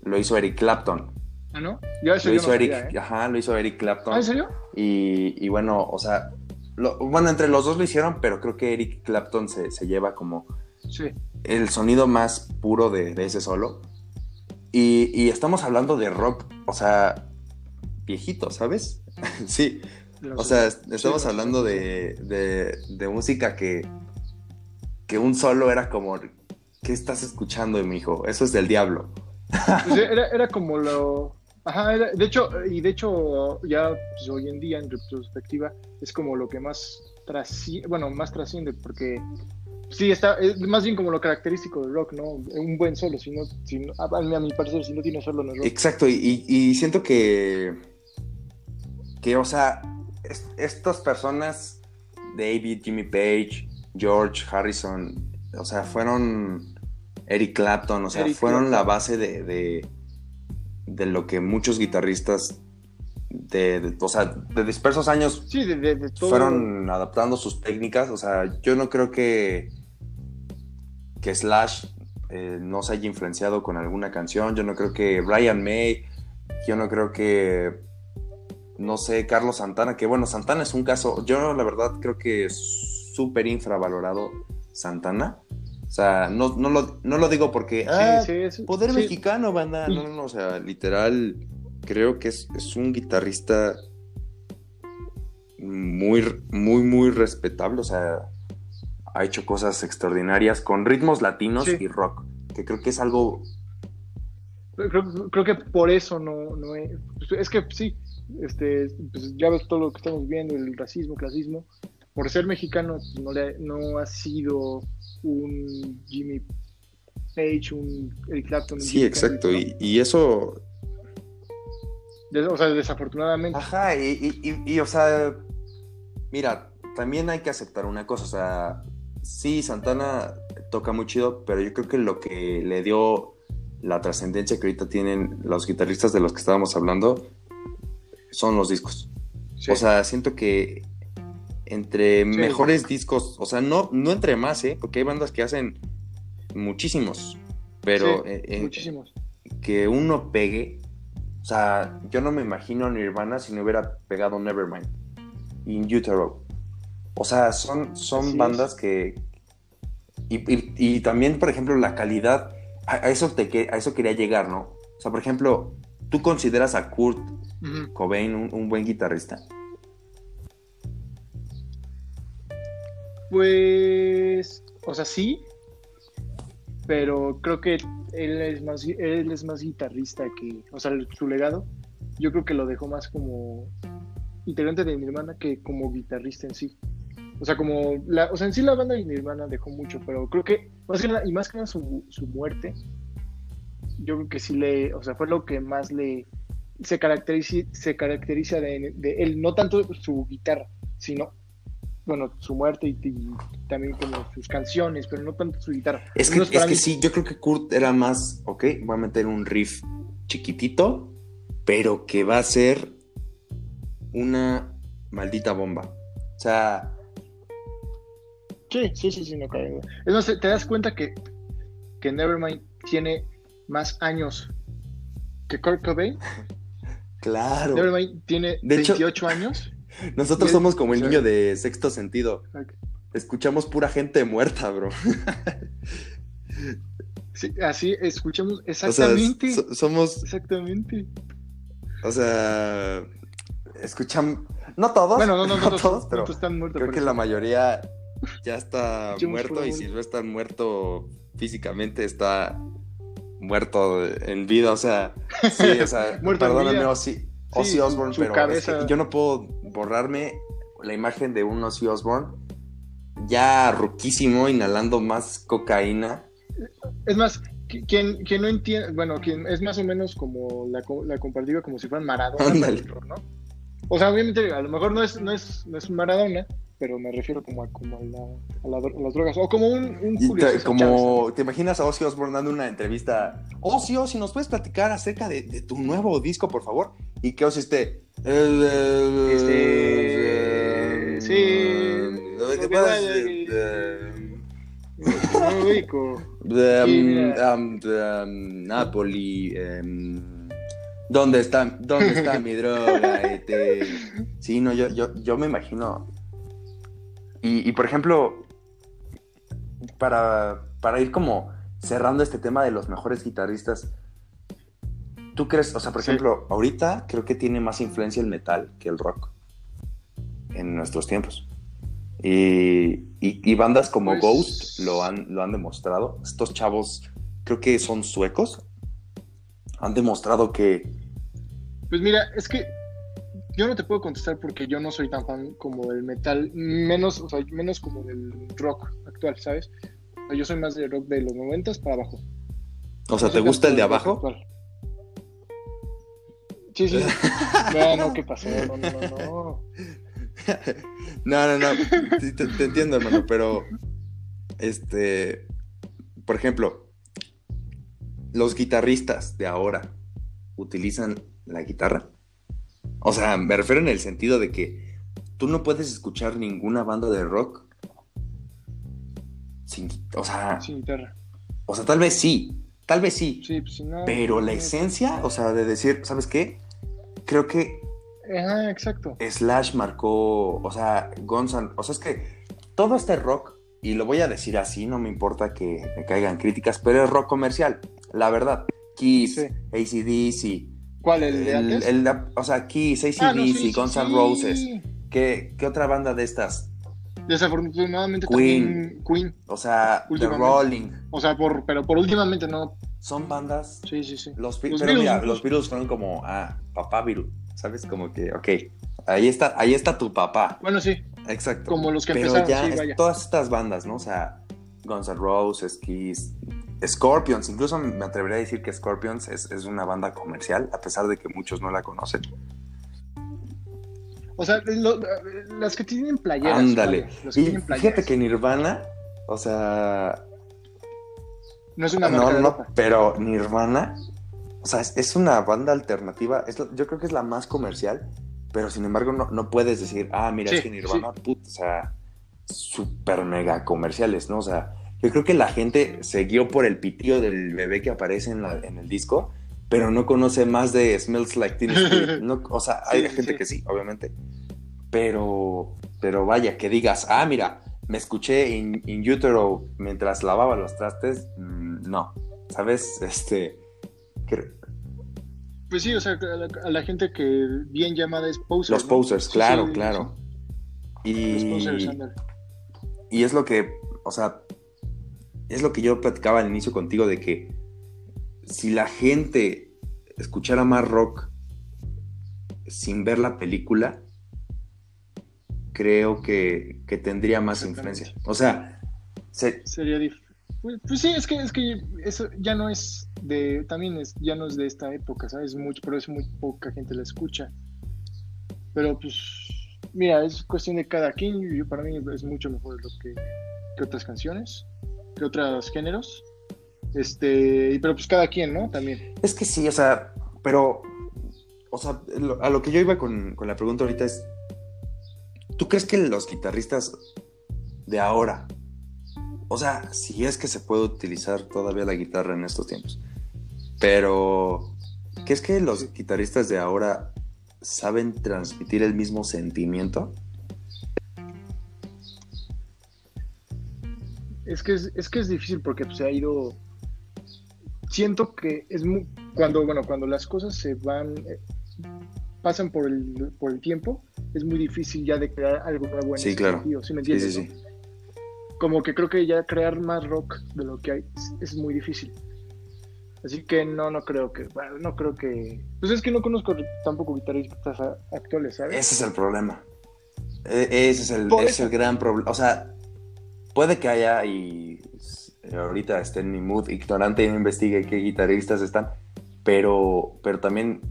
Lo hizo Eric Clapton. Ah, ¿no? Yo eso Lo yo hizo no Eric, ¿eh? ajá, lo hizo Eric Clapton. ¿Ah, en serio? Y, y bueno, o sea, lo- bueno, entre los dos lo hicieron, pero creo que Eric Clapton se, se lleva como Sí. el sonido más puro de, de ese solo. Y, y estamos hablando de rock, o sea, viejito, ¿sabes? <laughs> sí, o sea, sí, estamos hablando de, de- de música que, que un solo era como, ¿qué estás escuchando, mijo? Eso es del diablo. Pues era, era como lo. Ajá, era- de hecho, y de hecho, ya pues, hoy en día, en retrospectiva, es como lo que más trasciende, bueno, más trasciende, porque sí, está, es más bien como lo característico del rock, ¿no? Un buen solo, si no, si no- a, a mi parecer, si no tiene solo, no es rock. Exacto, y, y- siento que, que, o sea, es- estas personas, David, Jimmy Page, George Harrison, o sea, fueron Eric Clapton, o sea, Eric fueron Clapton. la base de, de, de lo que muchos guitarristas de, de- o sea, de dispersos años Sí, de, de- de todo. fueron adaptando sus técnicas. O sea, yo no creo que, que Slash eh, no se haya influenciado con alguna canción. Yo no creo que Brian May. Yo no creo que. No sé, Carlos Santana. Que bueno, Santana es un caso. Yo la verdad creo que es súper infravalorado Santana. O sea, no, no, lo, no lo digo porque. Sí, "Ah, sí, es- Poder sí. mexicano, banda. No, no, no, o sea, literal, creo que es, es un guitarrista muy, muy, muy respetable. O sea, ha hecho cosas extraordinarias con ritmos latinos Sí. y rock, que creo que es algo. Creo, creo que por eso no, no es, es que sí, este, pues ya ves todo lo que estamos viendo, el racismo, clasismo. Por ser mexicano, pues, no, le, no ha sido un Jimmy Page, un Eric Clapton. un Sí, exacto. Y, y eso. o sea, desafortunadamente. Ajá, y, y- y- y, o sea, mira, también hay que aceptar una cosa, o sea, sí, Santana toca muy chido, pero yo creo que lo que le dio la trascendencia que ahorita tienen los guitarristas de los que estábamos hablando son los discos. Sí. O sea, siento que entre Sí. mejores discos, o sea, no, no entre más, ¿eh? Porque hay bandas que hacen muchísimos, pero Sí, eh, eh, muchísimos. que uno pegue. O sea, yo no me imagino a Nirvana si no hubiera pegado Nevermind. In Utero. O sea, son, son Así es. bandas que. Y, y- y también, por ejemplo, la calidad. A, a eso te, a eso quería llegar, ¿no? O sea, por ejemplo, ¿tú consideras a Kurt. Cobain un, un buen guitarrista? Pues, o sea, sí, pero creo que él es más, él es más guitarrista que, o sea, su legado, yo creo que lo dejó más como integrante de Nirvana que como guitarrista en sí. O sea, como, la, o sea, en sí la banda de Nirvana dejó mucho, pero creo que, más que nada, y más que nada su, su muerte, yo creo que sí le, o sea, fue lo que más le, se caracteriza, se caracteriza de, de él, no tanto su guitarra, sino bueno, su muerte y, y también como sus canciones, pero no tanto su guitarra. Es que, es que mí- sí, yo creo que Kurt era más, ok, voy a meter un riff chiquitito, pero que va a ser una maldita bomba. O sea, Sí, sí, sí, sí, no cabe duda. Es más, te das cuenta que, que Nevermind tiene más años que Kurt Cobain. <laughs> claro. Nevermind tiene De hecho- 28 años. Nosotros somos como el niño de sexto sentido. Escuchamos pura gente muerta, bro. <laughs> Sí, así escuchamos O sea, exactamente. so- somos, Exactamente. o sea, escuchan, no todos, Bueno, no, no, no, todos, pero todos están muertos. creo que eso. la mayoría ya está Escuchamos muerto y si no está muerto físicamente, está muerto en vida, o sea, sí, o sea, <laughs> perdóname. Ozzy, Sí, Osbourne, pero es que yo no puedo borrarme la imagen de un Ozzy Osbourne ya ruquísimo, inhalando más cocaína. Es más, qui- quien, quien no entiende, bueno, quien es más o menos como la, la comparativa como si fueran Maradona, Ándale. ¿no? O sea, obviamente, a lo mejor no es, no es, no es Maradona, pero me refiero como a, como a, la, a, la a las drogas. O como un, un Julio te- como te imaginas a Ozzy Osbourne dando una entrevista. Ozzy, Ozzy, ¿nos puedes platicar acerca de, de tu nuevo disco, por favor? Y que Ozzy esté. Este, sí, Eh. No me um, um, um, Napoli. em, ¿Dónde está, dónde está mi droga? <laughs> Este, sí, no, yo, yo, yo me imagino. Y, y, por ejemplo, para, para ir como cerrando este tema de los mejores guitarristas, ¿tú crees, o sea, por Sí. ejemplo, ahorita creo que tiene más influencia el metal que el rock en nuestros tiempos? Y, y- y bandas como Pues- Ghost lo han, lo han demostrado. Estos chavos, creo que son suecos, han demostrado que... Pues mira, es que yo no te puedo contestar porque yo no soy tan fan como del metal, menos, o sea, menos como del rock actual, ¿sabes? O sea, yo soy más de rock de los noventas para abajo. O sea, No ¿te gusta el de abajo? actual. Sí, sí. <laughs> no, no, ¿qué pasó? No, no, no, no. No, no, no. Sí, te, te entiendo, hermano, pero. Este. Por ejemplo, los guitarristas de ahora utilizan la guitarra. O sea, me refiero en el sentido de que tú no puedes escuchar ninguna banda de rock sin. O sea, Sin guitarra. o sea, tal vez sí. Tal vez sí. Sí, pues no. Pero la no- esencia, o sea, de decir, ¿sabes qué? Creo que Ajá, exacto. Slash marcó, o sea, Guns N' o sea, es que todo este rock, y lo voy a decir así, no me importa que me caigan críticas, pero es rock comercial, la verdad. Kiss, Sí. ACDC, ¿Cuál? ¿El de el, antes? el- o sea, Kiss, ACDC, Ah, no, sí, sí, Guns N' sí. Roses. ¿Qué, qué otra banda de estas? Desafortunadamente Queen. también Queen. O sea, The. Rolling. O sea, por, pero por últimamente no. Son bandas. Sí, sí, sí. Los, Los pero mira, los fueron como, ah, papá Beatle. ¿Sabes? Como que, ok, ahí está, ahí está tu papá. Bueno, sí. Exacto. Como los que Pero empezaron, ya sí, vaya. todas estas bandas, ¿no? O sea, Guns N' Roses, Kiss, Scorpions, incluso me atrevería a decir que Scorpions es, es una banda comercial, a pesar de que muchos no la conocen. O sea, lo- las que tienen playeras. Ándale. que Y fíjate que Nirvana, o sea, No es una no, marca no, ropa. pero Nirvana, o sea, es, es una banda alternativa, es yo creo que es la más comercial, pero sin embargo no, no puedes decir, ah, mira, Sí, es que Nirvana, put, o sea, súper mega comerciales, ¿no? O sea, yo creo que la gente se guió por el pitío del bebé que aparece en, la- en el disco, pero no conoce más de Smells Like Teen Spirit. <laughs> No, o sea, hay Sí, gente sí. que sí, obviamente, pero, pero vaya, que digas, ah, mira, me escuché in, in utero mientras lavaba los trastes, mm, no, ¿sabes? Este, que- Pues sí, o sea, a la, a la gente que bien llamada es poser. los ¿no? posers, claro, sí, claro. sí. Los posers, Y, y es lo que, o sea, es lo que yo platicaba al inicio contigo de que si la gente escuchara más rock sin ver la película, creo que, que tendría más influencia. O sea, se- Sería dif- Pues, pues sí, es que, es que eso ya no es de. También es, ya no es de esta época, ¿sabes? Mucho, pero es muy poca gente la escucha. Pero pues. Mira, es cuestión de cada quien. Yo, para mí es mucho mejor lo que, que otras canciones, que otros géneros. Este, pero pues cada quien, ¿no? También. es que sí, o sea, pero, o sea, a lo que yo iba con, con la pregunta ahorita es, ¿tú crees que los guitarristas de ahora, o sea, si es que se puede utilizar todavía la guitarra en estos tiempos, pero, ¿crees que los guitarristas de ahora saben transmitir el mismo sentimiento? Es que es, es que es difícil porque pues, se ha ido. Siento que es muy. Cuando, bueno, cuando las cosas se van. eh, pasan por el, por el tiempo, es muy difícil ya de crear algo nuevo en Sí, ese claro. sentido, ¿sí me Sí, entiendes? sí, no? sí. Como que creo que ya crear más rock de lo que hay es, es muy difícil. Así que no, no creo que. Bueno, no creo que. Pues es que no conozco tampoco guitarristas actuales, ¿sabes? Ese es el problema. E- Ese es el, es el gran problema. O sea, puede que haya y s- ahorita esté en mi mood ignorante y no investigue qué guitarristas están, pero, pero también,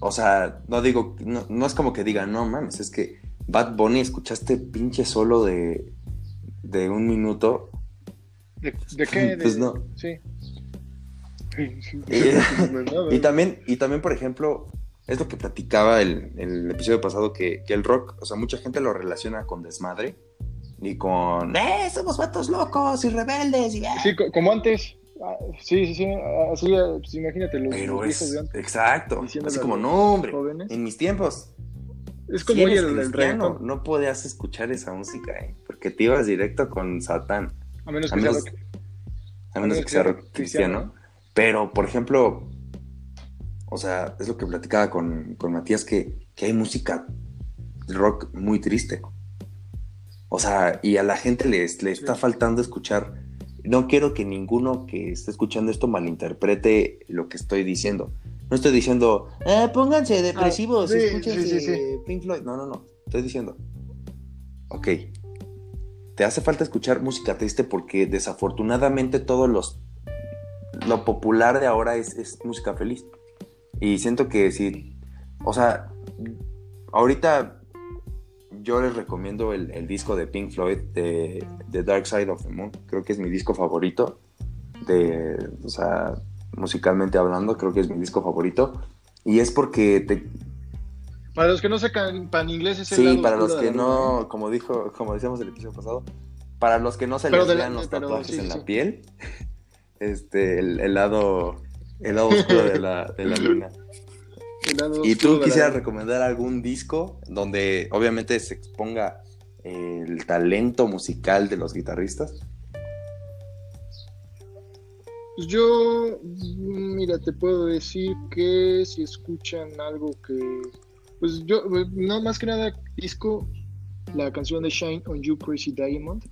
o sea, no digo, no, no es como que diga, no mames, es que Bad Bunny escuchaste pinche solo de, de un minuto. ¿De, de qué? <laughs> De- Pues no. Sí. Y, <laughs> y <laughs> también, y también, por ejemplo, es lo que platicaba el, el episodio pasado, que, que el rock, o sea, mucha gente lo relaciona con desmadre y con, ¡eh, somos vatos locos y rebeldes! Y, Sí, co- como antes. Ah, Sí, sí, sí. Así, pues imagínate los, Pero los viejos es, de antes. exacto, así como, no, hombre, jóvenes. en mis tiempos, Es si como eres el, cristiano, no podías escuchar esa música, ¿eh? porque te ibas directo con Satán, A menos a que sea rock. a menos que sea rock cristiano. Pero, por ejemplo, o sea, es lo que platicaba con, con Matías, que, que hay música rock muy triste. O sea, y a la gente les, le está faltando escuchar. No quiero que ninguno que esté escuchando esto malinterprete lo que estoy diciendo. No estoy diciendo, "Ah, pónganse depresivos, sí, escúchense sí, sí. Pink Floyd. No, no, no. Estoy diciendo, ok, te hace falta escuchar música triste porque desafortunadamente todos los lo popular de ahora es, es música feliz. Y siento que si, o sea, ahorita yo les recomiendo el, el disco de Pink Floyd de, de Dark Side of the Moon. Creo que es mi disco favorito. De, o sea, musicalmente hablando, creo que es mi disco favorito. Y es porque te, Para los que no sepan pan inglés es el Sí, lado para los que no, como dijo, como decíamos el episodio pasado, para los que no se Pero les vean los tatuajes sí, en sí, la piel, <laughs> este, el, el lado, el lado oscuro de la, de la <laughs> luna. Lado ¿Y tú la quisieras recomendar algún disco donde obviamente se exponga el talento musical de los guitarristas? Pues yo, mira, te puedo decir que si escuchan algo que, pues yo, eh, no más que nada disco, la canción de Shine on You Crazy Diamond,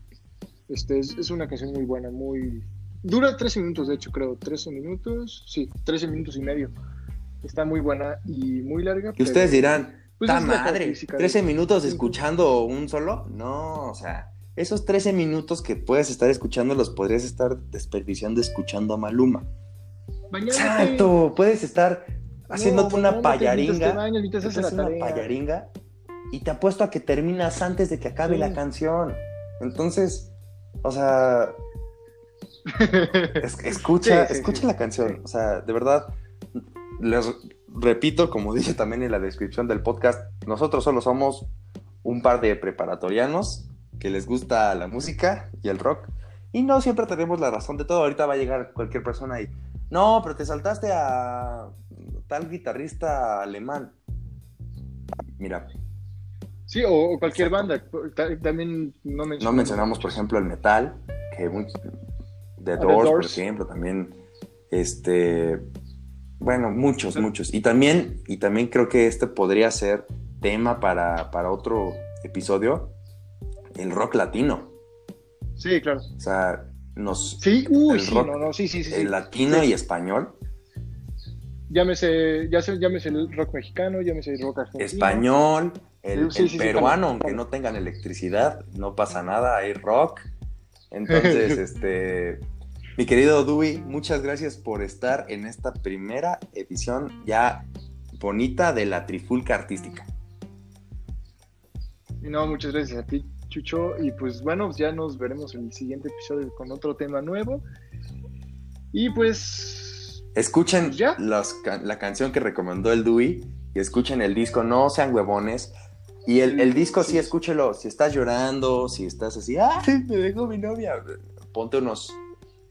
este es, es una canción muy buena, muy, dura 13 minutos de hecho creo, 13 minutos, sí, 13 minutos y medio, está muy buena y muy larga. Y ustedes dirán, Pues ¡ta es la madre! característica de- ¿13 minutos escuchando un solo? No, o sea, esos 13 minutos que puedes estar escuchando los podrías estar desperdiciando escuchando a Maluma. Bañándote. Exacto, puedes estar haciéndote No, una payaringa. una payaringa y te apuesto a que terminas antes de que acabe Sí. la canción. Entonces, o sea, <laughs> es- escucha, Sí, sí, escucha la canción. O sea, de verdad, les repito, como <laughs> dije también en la descripción del podcast, nosotros solo somos un par de preparatorianos que les gusta la música y el rock. Y no siempre tenemos la razón de todo. Ahorita va a llegar cualquier persona y, no, pero te saltaste a tal guitarrista alemán. Mira, Sí, o, o cualquier Exacto. banda. Ta- También no mencionamos. no mencionamos, por ejemplo, el metal, que The The Doors, por ejemplo, también, este, bueno, muchos, muchos. Y también, y también creo que este podría ser tema para, para otro episodio, el rock latino. Sí, claro. O sea, nos, Sí, uy, El sí, rock, no, no, sí, sí, sí. el latino y español, Llámese, ya sé, llámese el rock mexicano, llámese el rock argentino. español, el, el peruano, aunque no tengan electricidad, no pasa nada, hay rock. Entonces, <laughs> este, mi querido Dewey, muchas gracias por estar en esta primera edición ya bonita de la Trifulca Artística. Y no, muchas gracias a ti, Chucho. Y pues bueno, ya nos veremos en el siguiente episodio con otro tema nuevo. Y pues. Escuchen ca- la canción que recomendó el Dewey y escuchen el disco, no sean huevones. Y el, el disco sí, Sí. escúchelo, si estás llorando, si estás así, ¡ay, me dejó mi novia! Ponte unos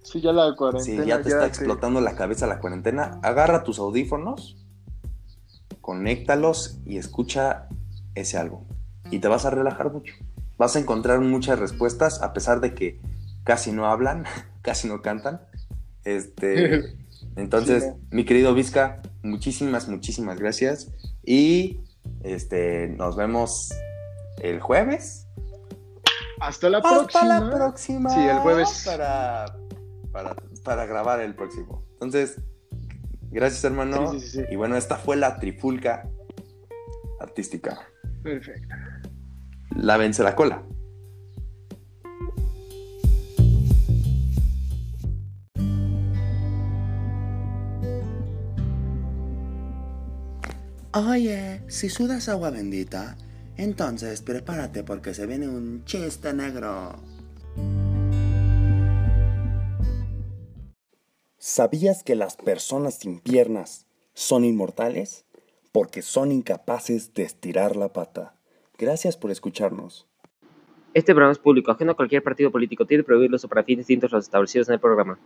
Sí, ya la Si cuarentena. ya te está te- explotando la cabeza la cuarentena, agarra tus audífonos, conéctalos y escucha ese álbum. Y te vas a relajar mucho. Vas a encontrar muchas respuestas a pesar de que casi no hablan, <laughs> casi no cantan. Este, <laughs> entonces, Sí, mi querido Vizca, muchísimas, muchísimas gracias. Y este, nos vemos el jueves. Hasta la Hasta próxima. la próxima. Sí, el jueves. Para, para, para grabar el próximo. Entonces, gracias, hermano. Sí, sí, sí, sí. Y bueno, esta fue la trifulca artística. Perfecto. Lávense la cola. Oye, si sudas agua bendita, entonces prepárate porque se viene un chiste negro. ¿Sabías que las personas sin piernas son inmortales? Porque son incapaces de estirar la pata. Gracias por escucharnos. Este programa es público, ajeno a cualquier partido político. Tiene prohibido el uso para fines distintos a los establecidos en el programa.